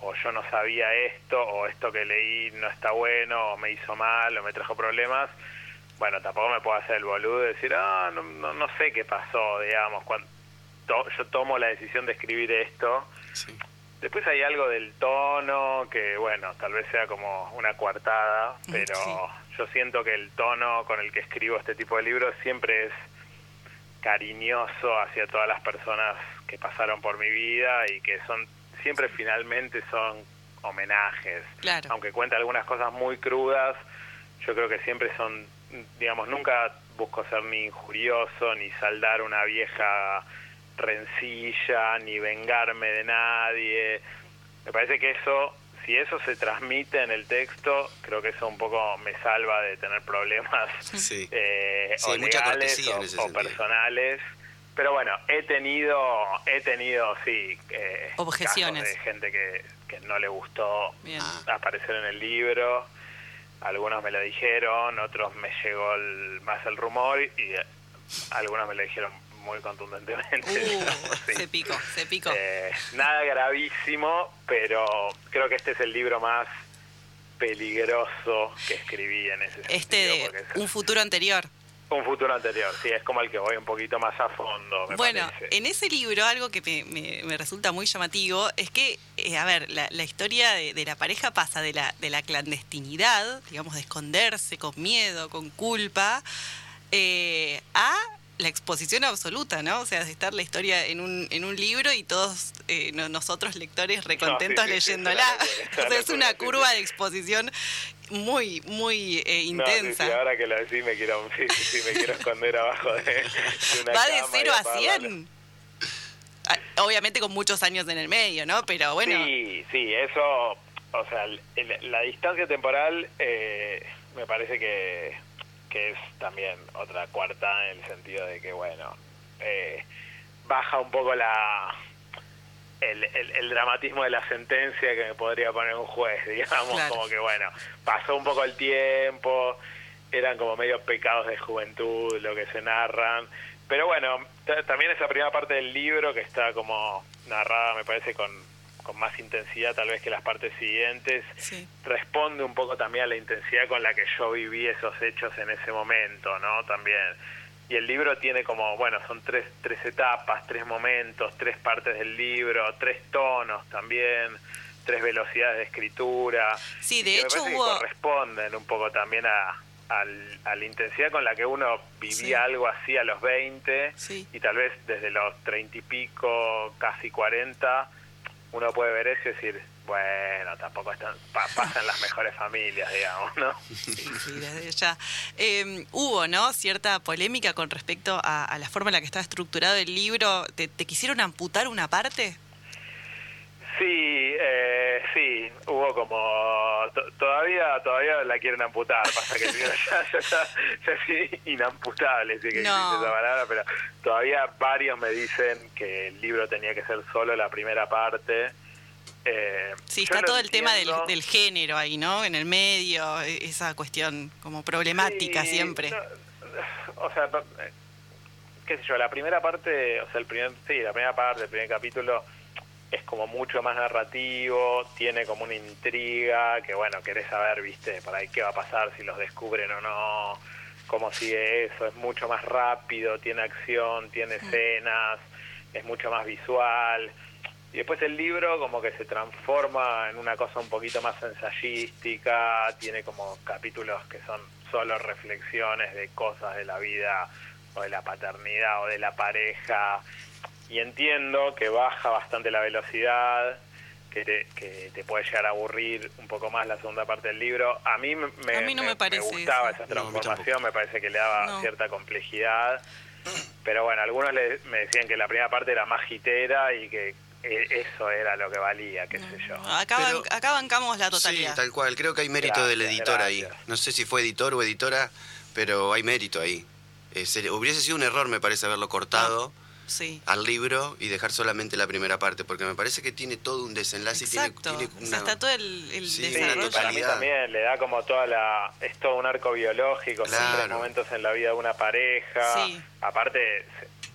O yo no sabía esto, o esto que leí no está bueno, o me hizo mal, o me trajo problemas. Bueno, tampoco me puedo hacer el boludo y decir, ah, no, no, no sé qué pasó, digamos, cuando yo tomo la decisión de escribir esto. Sí. Después hay algo del tono que, bueno, tal vez sea como una coartada, Mm, pero sí. yo siento que el tono con el que escribo este tipo de libros siempre es cariñoso hacia todas las personas que pasaron por mi vida y que son siempre finalmente son homenajes. Claro. Aunque cuente algunas cosas muy crudas, yo creo que siempre son, digamos, nunca busco ser ni injurioso, ni saldar una vieja rencilla, ni vengarme de nadie. Me parece que eso, si eso se transmite en el texto, creo que eso un poco me salva de tener problemas Sí. eh, Sí, o legales o, o personales. Pero bueno, he tenido, he tenido, sí, eh, Objeciones. casos de gente que, que no le gustó Bien. Ah. aparecer en el libro. Algunos me lo dijeron, otros me llegó el- más el rumor y eh, algunos me lo dijeron muy contundentemente. Uh, sí. se picó, se picó. Eh, nada gravísimo, pero creo que este es el libro más peligroso que escribí en ese sentido. este, porque es un futuro anterior. un futuro anterior, sí, es como el que voy un poquito más a fondo, me Bueno, parece. en ese libro algo que me, me- me resulta muy llamativo es que, eh, a ver, la, la historia de, de la pareja pasa de la, de la clandestinidad, digamos, de esconderse con miedo, con culpa, eh, a la exposición absoluta, ¿no? O sea, de estar la historia en un, en un libro y todos eh, no- nosotros lectores recontentos sí, sí, sí, leyéndola. es una o sea, es curva de exposición muy, muy eh, No, intensa. sí, ahora que lo decís me quiero, me esconder abajo de, de una Va de cama y 0 a apagar la- 100. Ah, Obviamente con muchos años en el medio, ¿no? Pero bueno, Sí, sí, eso, o sea, el- la distancia temporal eh, me parece que, que es también otra cuarta en el sentido de que, bueno, eh, baja un poco la el, el- el dramatismo de la sentencia que me podría poner un juez, digamos, Claro. como que, bueno, pasó un poco el tiempo eran como medio pecados de juventud lo que se narran. Pero bueno, ta- también esa primera parte del libro que está como narrada, me parece, con, con más intensidad tal vez que las partes siguientes, Sí. responde un poco también a la intensidad con la que yo viví esos hechos en ese momento, ¿no? También. Y el libro tiene como, bueno, son tres, tres etapas, tres momentos, tres partes del libro, tres tonos también, tres velocidades de escritura. Sí, y de me hecho que corresponden un poco también a, al- a la intensidad con la que uno vivía Sí. algo así a los 20 Sí. y tal vez desde los 30 y pico, casi 40, uno puede ver eso y decir, bueno, tampoco están, pa- pasan las mejores familias, digamos, ¿no? Sí, sí, desde ya. Eh, hubo, ¿no? Cierta polémica con respecto a, la forma en la que estaba estructurado el libro. ¿Te, te quisieron amputar una parte? Sí, eh, sí, hubo como to- todavía todavía la quieren amputar, pasa que ya, ya, ya- es inamputable, si que No. existe esa palabra, pero todavía varios me dicen que el libro tenía que ser solo la primera parte. Eh, Sí, está todo el tema del, del género ahí, ¿no? En el medio, e- esa cuestión como problemática Sí, siempre. no, o sea, eh, qué sé yo, la primera parte, o sea, el primer, sí, la primera parte, el primer capítulo es como mucho más narrativo, tiene como una intriga, que bueno, querés saber, viste, por ahí qué va a pasar, si los descubren o no, cómo sigue eso, es mucho más rápido, tiene acción, tiene escenas, es mucho más visual. Y después el libro como que se transforma en una cosa un poquito más ensayística, tiene como capítulos que son solo reflexiones de cosas de la vida o de la paternidad o de la pareja. Y entiendo que baja bastante la velocidad, que te, que te puede llegar a aburrir un poco más la segunda parte del libro. A mí me, A mí no me parece gustaba eso. esa No, transformación, me parece que le daba No. cierta complejidad. Pero bueno, algunos le- me decían que la primera parte era más gitera y que eh, eso era lo que valía, qué sé yo. Acá, Pero- acá bancamos la totalidad. Sí, tal cual. Creo que hay mérito del Gracias, editor ahí. No sé si fue editor o editora, pero hay mérito ahí. Eh, se- hubiese sido un error, me parece, haberlo cortado Sí. al libro y dejar solamente la primera parte, porque me parece que tiene todo un desenlace Exacto. y tiene, O tiene sea, una... está todo el, el Sí, Sí, una desarrollo. para mí también le da como toda la... Es todo un arco biológico, son Claro. tres momentos en la vida de una pareja. Sí. Aparte,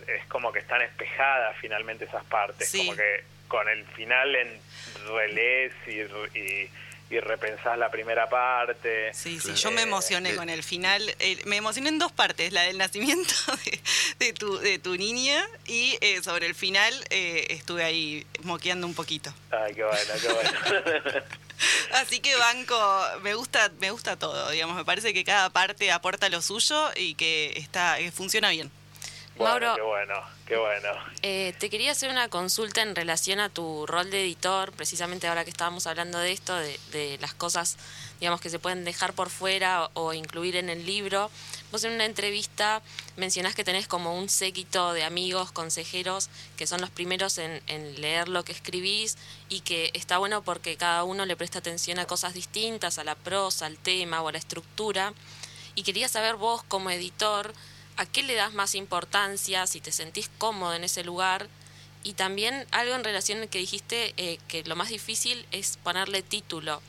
es como que están espejadas finalmente esas partes. Sí. Como que con el final en relees y, y, y repensás la primera parte. Sí, sí, yo me Eh, emocioné eh. con el final. eh, me emocioné en dos partes, la del nacimiento de, de tu, de tu niña y eh, sobre el final eh, estuve ahí moqueando un poquito. Ay, qué bueno, qué bueno. Así que banco, me gusta, me gusta todo, digamos, me parece que cada parte aporta lo suyo y que está, que funciona bien. Bueno, Mauro. qué bueno, qué bueno. Eh, te quería hacer una consulta en relación a tu rol de editor, precisamente ahora que estábamos hablando de esto, de, de las cosas, digamos, que se pueden dejar por fuera o, o incluir en el libro. Vos en una entrevista mencionás que tenés como un séquito de amigos, consejeros, que son los primeros en, en leer lo que escribís y que está bueno porque cada uno le presta atención a cosas distintas, a la prosa, al tema o a la estructura. Y quería saber vos como editor, ¿a qué le das más importancia? Si te sentís cómodo en ese lugar. Y también algo en relación al que dijiste eh, que lo más difícil es ponerle título.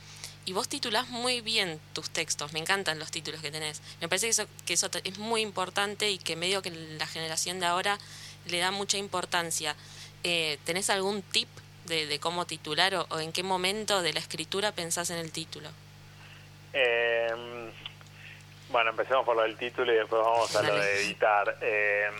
Y vos titulás muy bien tus textos, me encantan los títulos que tenés. Me parece que eso, es muy importante y que medio que la generación de ahora le da mucha importancia. Eh, ¿Tenés algún tip de, cómo titular o, o en qué momento de la escritura pensás en el título? Eh, bueno, empecemos por lo del título y después vamos a lo de editar. Eh,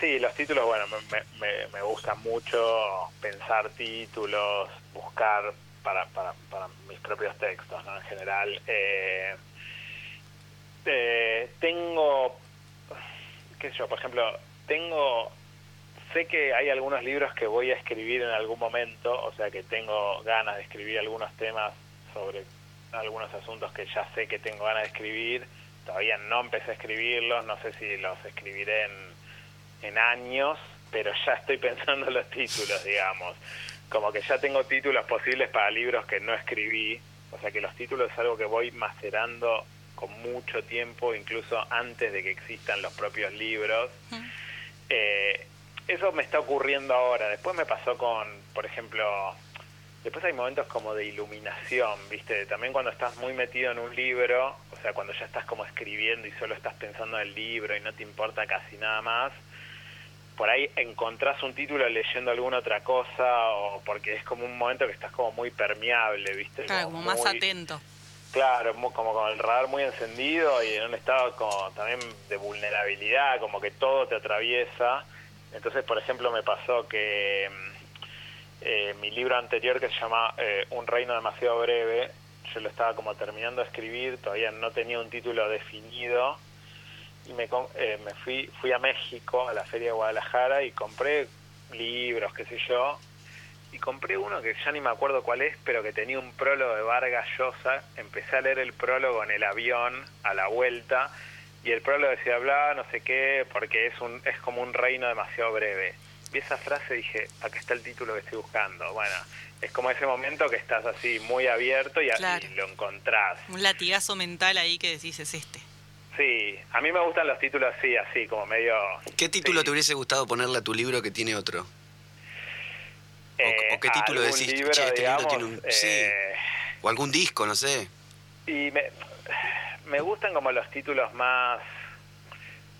sí, los títulos, bueno, me, me, me gusta mucho pensar títulos, buscar para, para, para mis propios textos, ¿no? En general. Eh, eh, tengo, qué sé yo, por ejemplo, tengo, sé que hay algunos libros que voy a escribir en algún momento, o sea que tengo ganas de escribir algunos temas sobre algunos asuntos que ya sé que tengo ganas de escribir, todavía no empecé a escribirlos, no sé si los escribiré en, en años, pero ya estoy pensando en los títulos, digamos. Como que ya tengo títulos posibles para libros que no escribí, o sea que los títulos es algo que voy macerando con mucho tiempo, incluso antes de que existan los propios libros. Eh, eso me está ocurriendo ahora. Después me pasó con, por ejemplo, Después hay momentos como de iluminación, ¿viste? También cuando estás muy metido en un libro, o sea, cuando ya estás como escribiendo y solo estás pensando en el libro y no te importa casi nada más, por ahí encontrás un título leyendo alguna otra cosa o porque es como un momento que estás como muy permeable, ¿viste? Claro, como más muy- atento. Claro, como con el radar muy encendido y en un estado como también de vulnerabilidad, como que todo te atraviesa. Entonces, por ejemplo, me pasó que mm, eh, mi libro anterior que se llama eh, Un reino demasiado breve, yo lo estaba como terminando de escribir, todavía no tenía un título definido y me, eh, me fui, fui a México, a la Feria de Guadalajara y compré libros, qué sé yo, y compré uno que ya ni me acuerdo cuál es, pero que tenía un prólogo de Vargas Llosa. Empecé a leer el prólogo en el avión a la vuelta y el prólogo decía bla, no sé qué, porque es un es como un reino demasiado breve. Vi esa frase y dije, acá está el título que estoy buscando. Bueno, es como ese momento que estás así muy abierto y, así Claro. lo encontrás. Un latigazo mental ahí que decís es este. Sí, a mí me gustan los títulos así, así, como medio... ¿Qué título sí. te hubiese gustado ponerle a tu libro que tiene otro? Eh, o qué título decís? libro, Che, este libro tiene un- sí. eh, O algún disco, no sé. Y me, me gustan como los títulos más,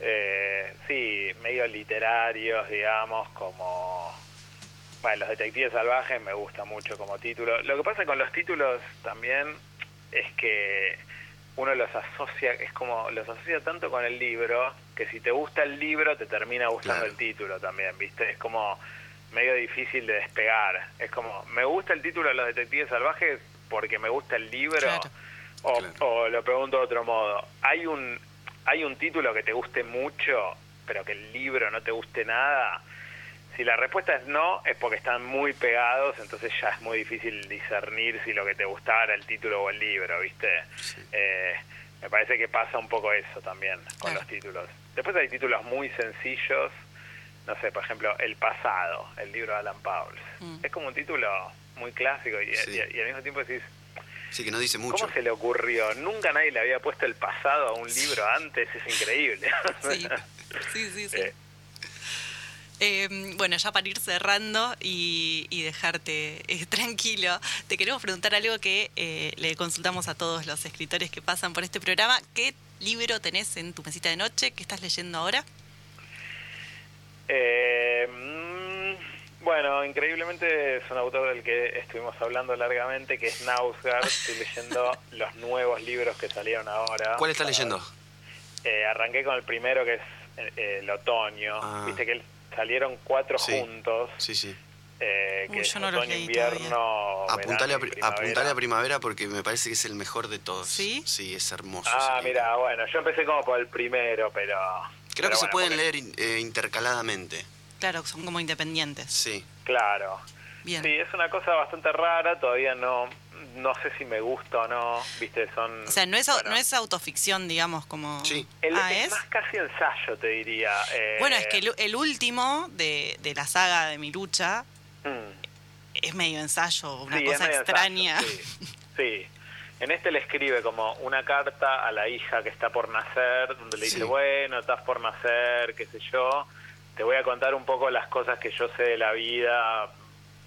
eh, sí, medio literarios, digamos, como... Bueno, los detectives salvajes me gusta mucho como título. Lo que pasa con los títulos también es que uno los asocia, es como los asocia tanto con el libro, que si te gusta el libro te termina gustando Claro. el título también, ¿viste? Es como medio difícil de despegar. Es como, me gusta el título de los detectives salvajes porque me gusta el libro. Claro. O, Claro. o lo pregunto de otro modo, ¿hay un, ¿hay un título que te guste mucho, pero que el libro no te guste nada? Si la respuesta es no, es porque están muy pegados, entonces ya es muy difícil discernir si lo que te gustaba era el título o el libro, ¿viste? Eh, me parece que pasa un poco eso también con Claro. los títulos. Después hay títulos muy sencillos, no sé, por ejemplo, El pasado, el libro de Alan Pauls. Mm. Es como un título muy clásico y, Sí. y- y al mismo tiempo decís, Sí, que no dice mucho. ¿Cómo se le ocurrió? Nunca nadie le había puesto el pasado a un libro antes, es increíble. Sí, sí, sí. sí. Eh. Eh, bueno, ya para ir cerrando y, y dejarte eh, tranquilo, te queremos preguntar algo que eh, le consultamos a todos los escritores que pasan por este programa. ¿Qué libro tenés en tu mesita de noche? ¿Qué estás leyendo ahora? Eh, bueno, increíblemente es un autor del que estuvimos hablando largamente, que es Nausgard. Estoy leyendo los nuevos libros que salieron ahora. ¿Cuál estás leyendo? Eh, arranqué con el primero, que es eh, el otoño. Ah. Viste que salieron cuatro Sí. juntos. Sí, sí. eh, que Uy, es yo no otoño, leí invierno, Apuntale a, apuntale primavera. a primavera porque me parece que es el mejor de todos. ¿Sí? Sí, es hermoso. Ah, mira, bueno, yo empecé como por el primero, pero... Creo pero que se pueden porque- leer eh, intercaladamente. Claro, son como independientes. Sí. Claro. Bien. Sí, es una cosa bastante rara, todavía no no sé si me gusta o no, viste, son... O sea, no es, bueno, no es autoficción, digamos, como... Sí. el- ah, es ¿es? más casi ensayo, te diría. eh, Bueno, es que el, el último de, de la saga de mi lucha mm, es medio ensayo, una sí, cosa extraña. ensayo, sí, sí. En este le escribe como una carta a la hija que está por nacer, donde le dice, bueno, estás por nacer, qué sé yo, te voy a contar un poco las cosas que yo sé de la vida,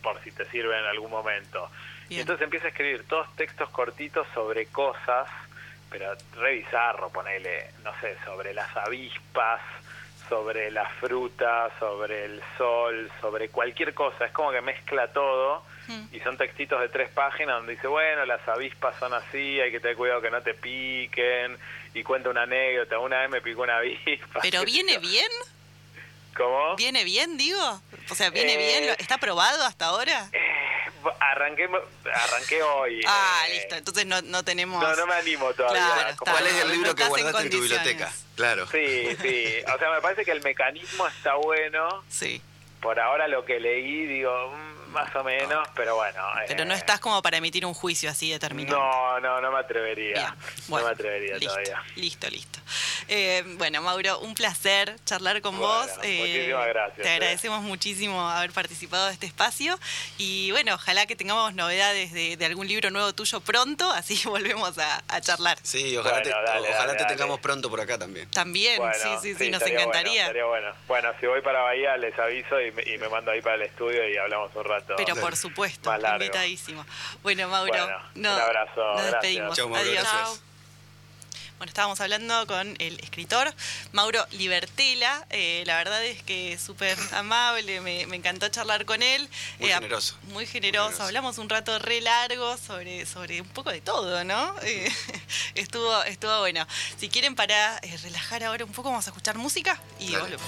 por si te sirve en algún momento. Y entonces empieza a escribir todos textos cortitos sobre cosas, pero re bizarro, ponele, no sé, sobre las avispas, sobre la fruta, sobre el sol, sobre cualquier cosa. Es como que mezcla todo Mm. y son textitos de tres páginas donde dice, bueno, las avispas son así, hay que tener cuidado que no te piquen, y cuenta una anécdota, una vez me picó una avispa. Pero viene bien, ¿Cómo? viene bien, digo. O sea, viene Eh, bien, ¿Lo- ¿está aprobado hasta ahora? Eh, arranqué, arranqué hoy. Ah, eh, listo, entonces no, no tenemos... No, no me animo todavía. Claro, como- ¿Cuál es el libro no que estás en guardaste en, tu biblioteca? Claro. Sí, sí. O sea, me parece que el mecanismo está bueno. Sí, Por ahora lo que leí, digo, mm, más o menos, pero bueno. pero no eh, estás como para emitir un juicio así determinado. No, no, no me atrevería. Bien, bueno, no me atrevería listo, todavía. Listo, listo. Eh, bueno, Mauro, un placer charlar con Bueno, vos. muchísimas gracias, Te eh. agradecemos muchísimo haber participado de este espacio. Y bueno, ojalá que tengamos novedades de, de algún libro nuevo tuyo pronto, así volvemos a, a charlar. Sí, ojalá, Bueno, te, dale, ojalá dale, te dale. tengamos pronto por acá también. También, Bueno, sí, sí, sí, nos encantaría. Bueno, estaría bueno. Bueno, si voy para Bahía les aviso y y me, y me mando ahí para el estudio y hablamos un rato. Pero por supuesto, Más largo. invitadísimo. Bueno, Mauro, Bueno, no- un abrazo, nos despedimos. Chau, Mauro, Adiós. gracias. Bueno, estábamos hablando con el escritor Mauro Libertela. Eh, la verdad es que es súper amable, me, me encantó charlar con él. Muy Eh, generoso. Muy generoso. generoso. Hablamos un rato re largo sobre, sobre un poco de todo, ¿no? Eh, estuvo, estuvo bueno. Si quieren para eh, relajar ahora un poco, vamos a escuchar música y volvemos.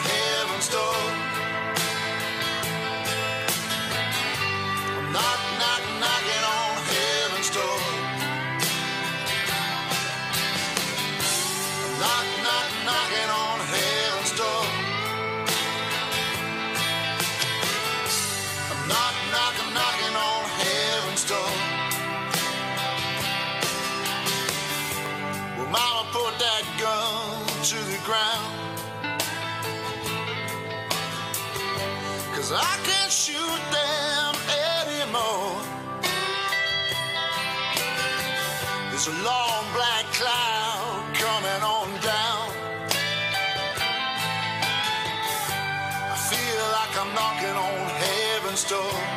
There's a long black cloud coming on down. I feel like I'm knocking on heaven's door.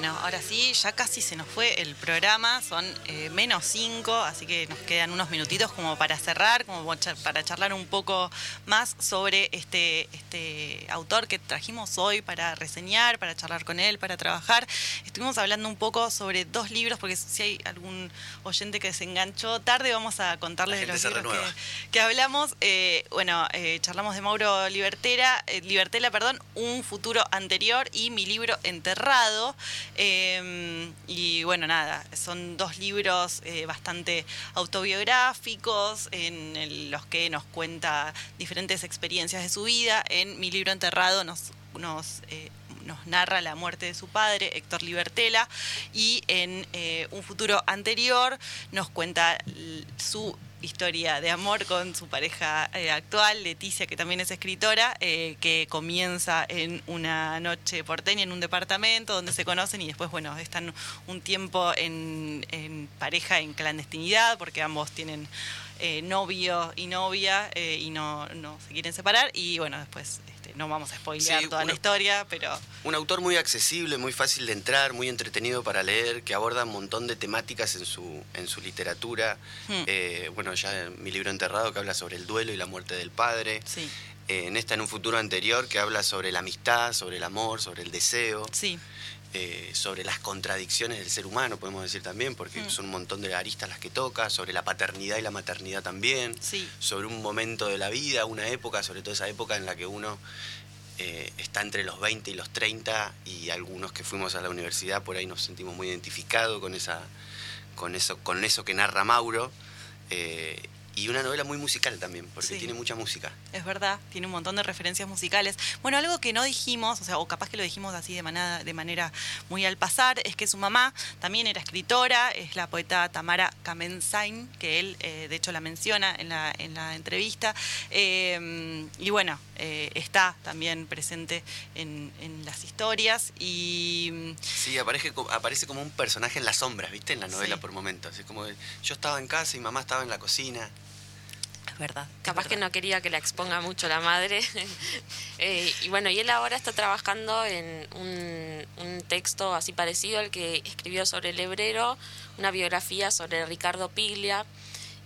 Bueno, ahora sí, ya casi se nos fue el programa, son eh, menos cinco, así que nos quedan unos minutitos como para cerrar, como para charlar un poco más sobre este, este autor que trajimos hoy para reseñar, para charlar con él, para trabajar. Estuvimos hablando un poco sobre dos libros, porque si hay algún oyente que se enganchó tarde, vamos a contarles de los libros que, hablamos. Eh, bueno, eh, charlamos de Mauro Libertera, Libertela, perdón, Un futuro anterior y mi libro Enterrado. Eh, y bueno, nada, son dos libros eh, bastante autobiográficos en los que nos cuenta diferentes experiencias de su vida. En mi libro Enterrado nos, nos eh, narra la muerte de su padre, Héctor Libertela, y en eh, un futuro anterior nos cuenta su historia de amor con su pareja eh, actual, Leticia, que también es escritora, eh, que comienza en una noche porteña en un departamento donde se conocen y después, bueno, están un tiempo en, pareja en clandestinidad porque ambos tienen eh, novio y novia eh, y no, no se quieren separar. Y bueno, después no vamos a spoilear Sí, toda la historia, pero Un autor muy accesible, muy fácil de entrar, muy entretenido para leer, que aborda un montón de temáticas en su, en su literatura. Hmm. Eh, bueno, ya en mi libro Enterrado, que habla sobre el duelo y la muerte del padre. sí, Eh, en esta, en un futuro anterior, que habla sobre la amistad, sobre el amor, sobre el deseo. sí. Eh, sobre las contradicciones del ser humano, podemos decir también, porque son un montón de aristas las que toca, sobre la paternidad y la maternidad también, Sí. sobre un momento de la vida, una época, sobre todo esa época en la que uno eh, está entre los 20 y los 30 y algunos que fuimos a la universidad por ahí nos sentimos muy identificados con, esa, con, eso, con eso que narra Mauro. eh, y una novela muy musical también, porque Sí. tiene mucha música. Es verdad, tiene un montón de referencias musicales. Bueno, algo que no dijimos, o sea, o capaz que lo dijimos así de manera, de manera muy al pasar, es que su mamá también era escritora, es la poeta Tamara Kamensain, que él eh, de hecho la menciona en la, en la entrevista. Eh, y bueno, eh, está también presente en, en las historias. Y Sí, aparece, aparece como un personaje en las sombras, ¿viste? En la novela Sí. por momentos. Es como yo estaba en casa y mamá estaba en la cocina. Es Capaz que no quería que la exponga mucho la madre. Eh, y bueno, y él ahora está trabajando en un, un texto así parecido al que escribió sobre el hebrero, una biografía sobre Ricardo Piglia.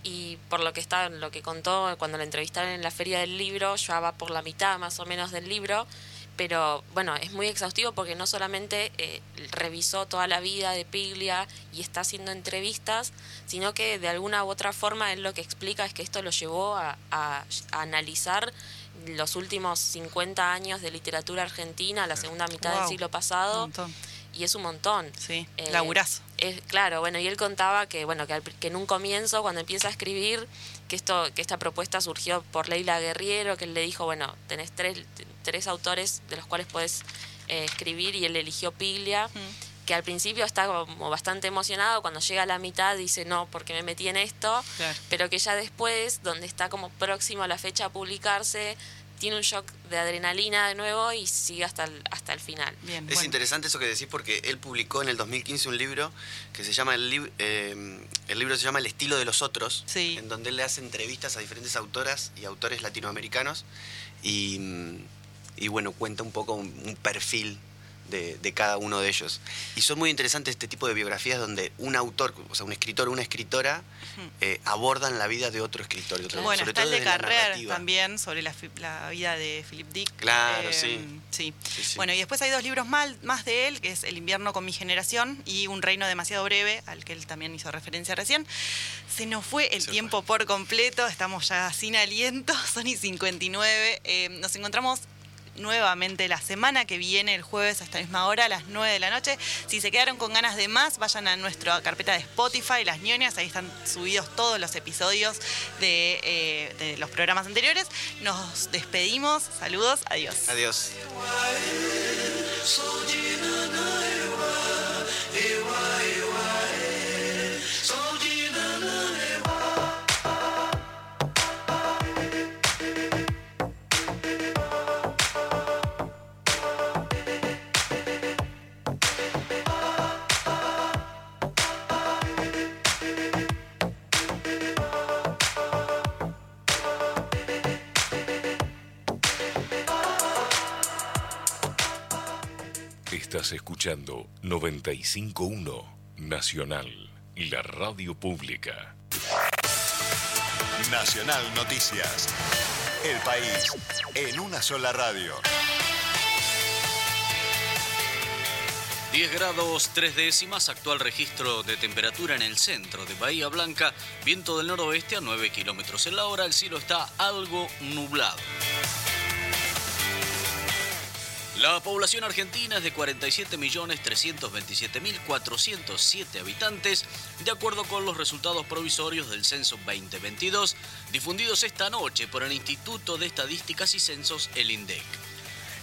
Y por lo que está, lo que contó cuando la entrevistaron en la feria del libro, ya va por la mitad más o menos del libro. Pero bueno, es muy exhaustivo porque no solamente eh, revisó toda la vida de Piglia y está haciendo entrevistas, sino que de alguna u otra forma él lo que explica es que esto lo llevó a, a- a analizar los últimos 50 años de literatura argentina, la segunda mitad del siglo pasado, y es un montón. Sí, Eh, laburazo. es, claro, bueno, y él contaba que, bueno, que, al- que en un comienzo, cuando empieza a escribir, que esto, que esta propuesta surgió por Leila Guerriero, que él le dijo, bueno, tenés tres, tres autores de los cuales podés eh, escribir, y él eligió Piglia, que al principio está como bastante emocionado, cuando llega a la mitad dice, no, porque me metí en esto, Claro. pero que ya después, donde está como próximo a la fecha a publicarse, tiene un shock de adrenalina de nuevo y sigue hasta el, hasta el final. Bien, Es bueno. interesante eso que decís porque él publicó en el 2015 un libro que se llama el, lib- eh, el libro se llama El estilo de los otros, Sí. en donde él le hace entrevistas a diferentes autoras y autores latinoamericanos y, mm, y bueno, cuenta un poco un, un perfil de, de cada uno de ellos. Y son muy interesantes este tipo de biografías donde un autor, o sea, un escritor o una escritora eh, abordan la vida de otro escritor. de otro- Bueno, sobre está el todo de Carrer también, sobre la, vida de Philip Dick. Claro, Eh, sí. sí. Sí, sí. Bueno, y después hay dos libros mal- más de él, que es El invierno con mi generación y Un reino demasiado breve, al que él también hizo referencia recién. Se nos fue el Se tiempo por completo, estamos ya sin aliento, son y 59. Eh, nos encontramos nuevamente la semana que viene, el jueves a esta misma hora, a las 9 de la noche. Si se quedaron con ganas de más, vayan a nuestra carpeta de Spotify, Las ñoñas, ahí están subidos todos los episodios de, eh, de los programas anteriores. Nos despedimos, saludos, adiós. Adiós. Estás escuchando 951 Nacional, la radio pública. Nacional Noticias. El país en una sola radio. 10 grados 3 décimas, actual registro de temperatura en el centro de Bahía Blanca, viento del noroeste a 9 kilómetros en la hora, el cielo está algo nublado. La población argentina es de 47.327.407 habitantes, de acuerdo con los resultados provisorios del Censo 2022, difundidos esta noche por el Instituto de Estadísticas y Censos, el INDEC.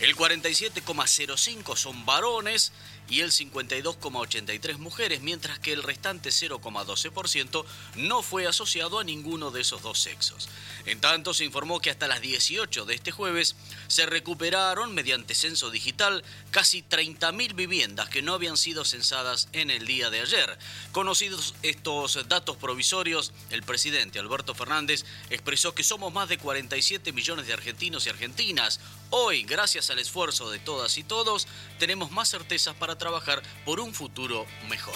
El 47,05 son varones y el 52,83 mujeres, mientras que el restante 0,12% no fue asociado a ninguno de esos dos sexos. En tanto, se informó que hasta las 18 de este jueves se recuperaron mediante censo digital casi 30.000 viviendas que no habían sido censadas en el día de ayer. Conocidos estos datos provisorios, el presidente Alberto Fernández expresó que somos más de 47 millones de argentinos y argentinas. Hoy, gracias al esfuerzo de todas y todos, tenemos más certezas para trabajar por un futuro mejor.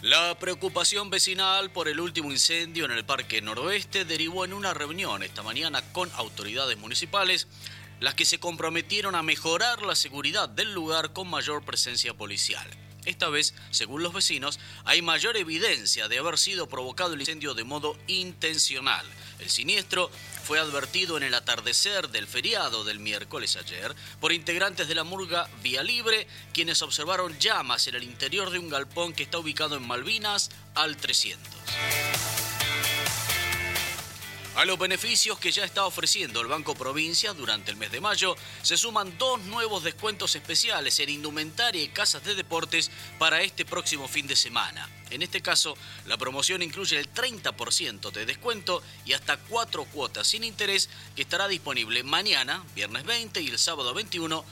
La preocupación vecinal por el último incendio en el Parque Noroeste derivó en una reunión esta mañana con autoridades municipales. las que se comprometieron a mejorar la seguridad del lugar con mayor presencia policial. Esta vez, según los vecinos, hay mayor evidencia de haber sido provocado el incendio de modo intencional. El siniestro fue advertido en el atardecer del feriado del miércoles ayer por integrantes de la murga Vía Libre, quienes observaron llamas en el interior de un galpón que está ubicado en Malvinas al 300. A los beneficios que ya está ofreciendo el Banco Provincia durante el mes de mayo, se suman dos nuevos descuentos especiales en indumentaria y casas de deportes para este próximo fin de semana. En este caso, la promoción incluye el 30% de descuento y hasta cuatro cuotas sin interés que estará disponible mañana, viernes 20 y el sábado 21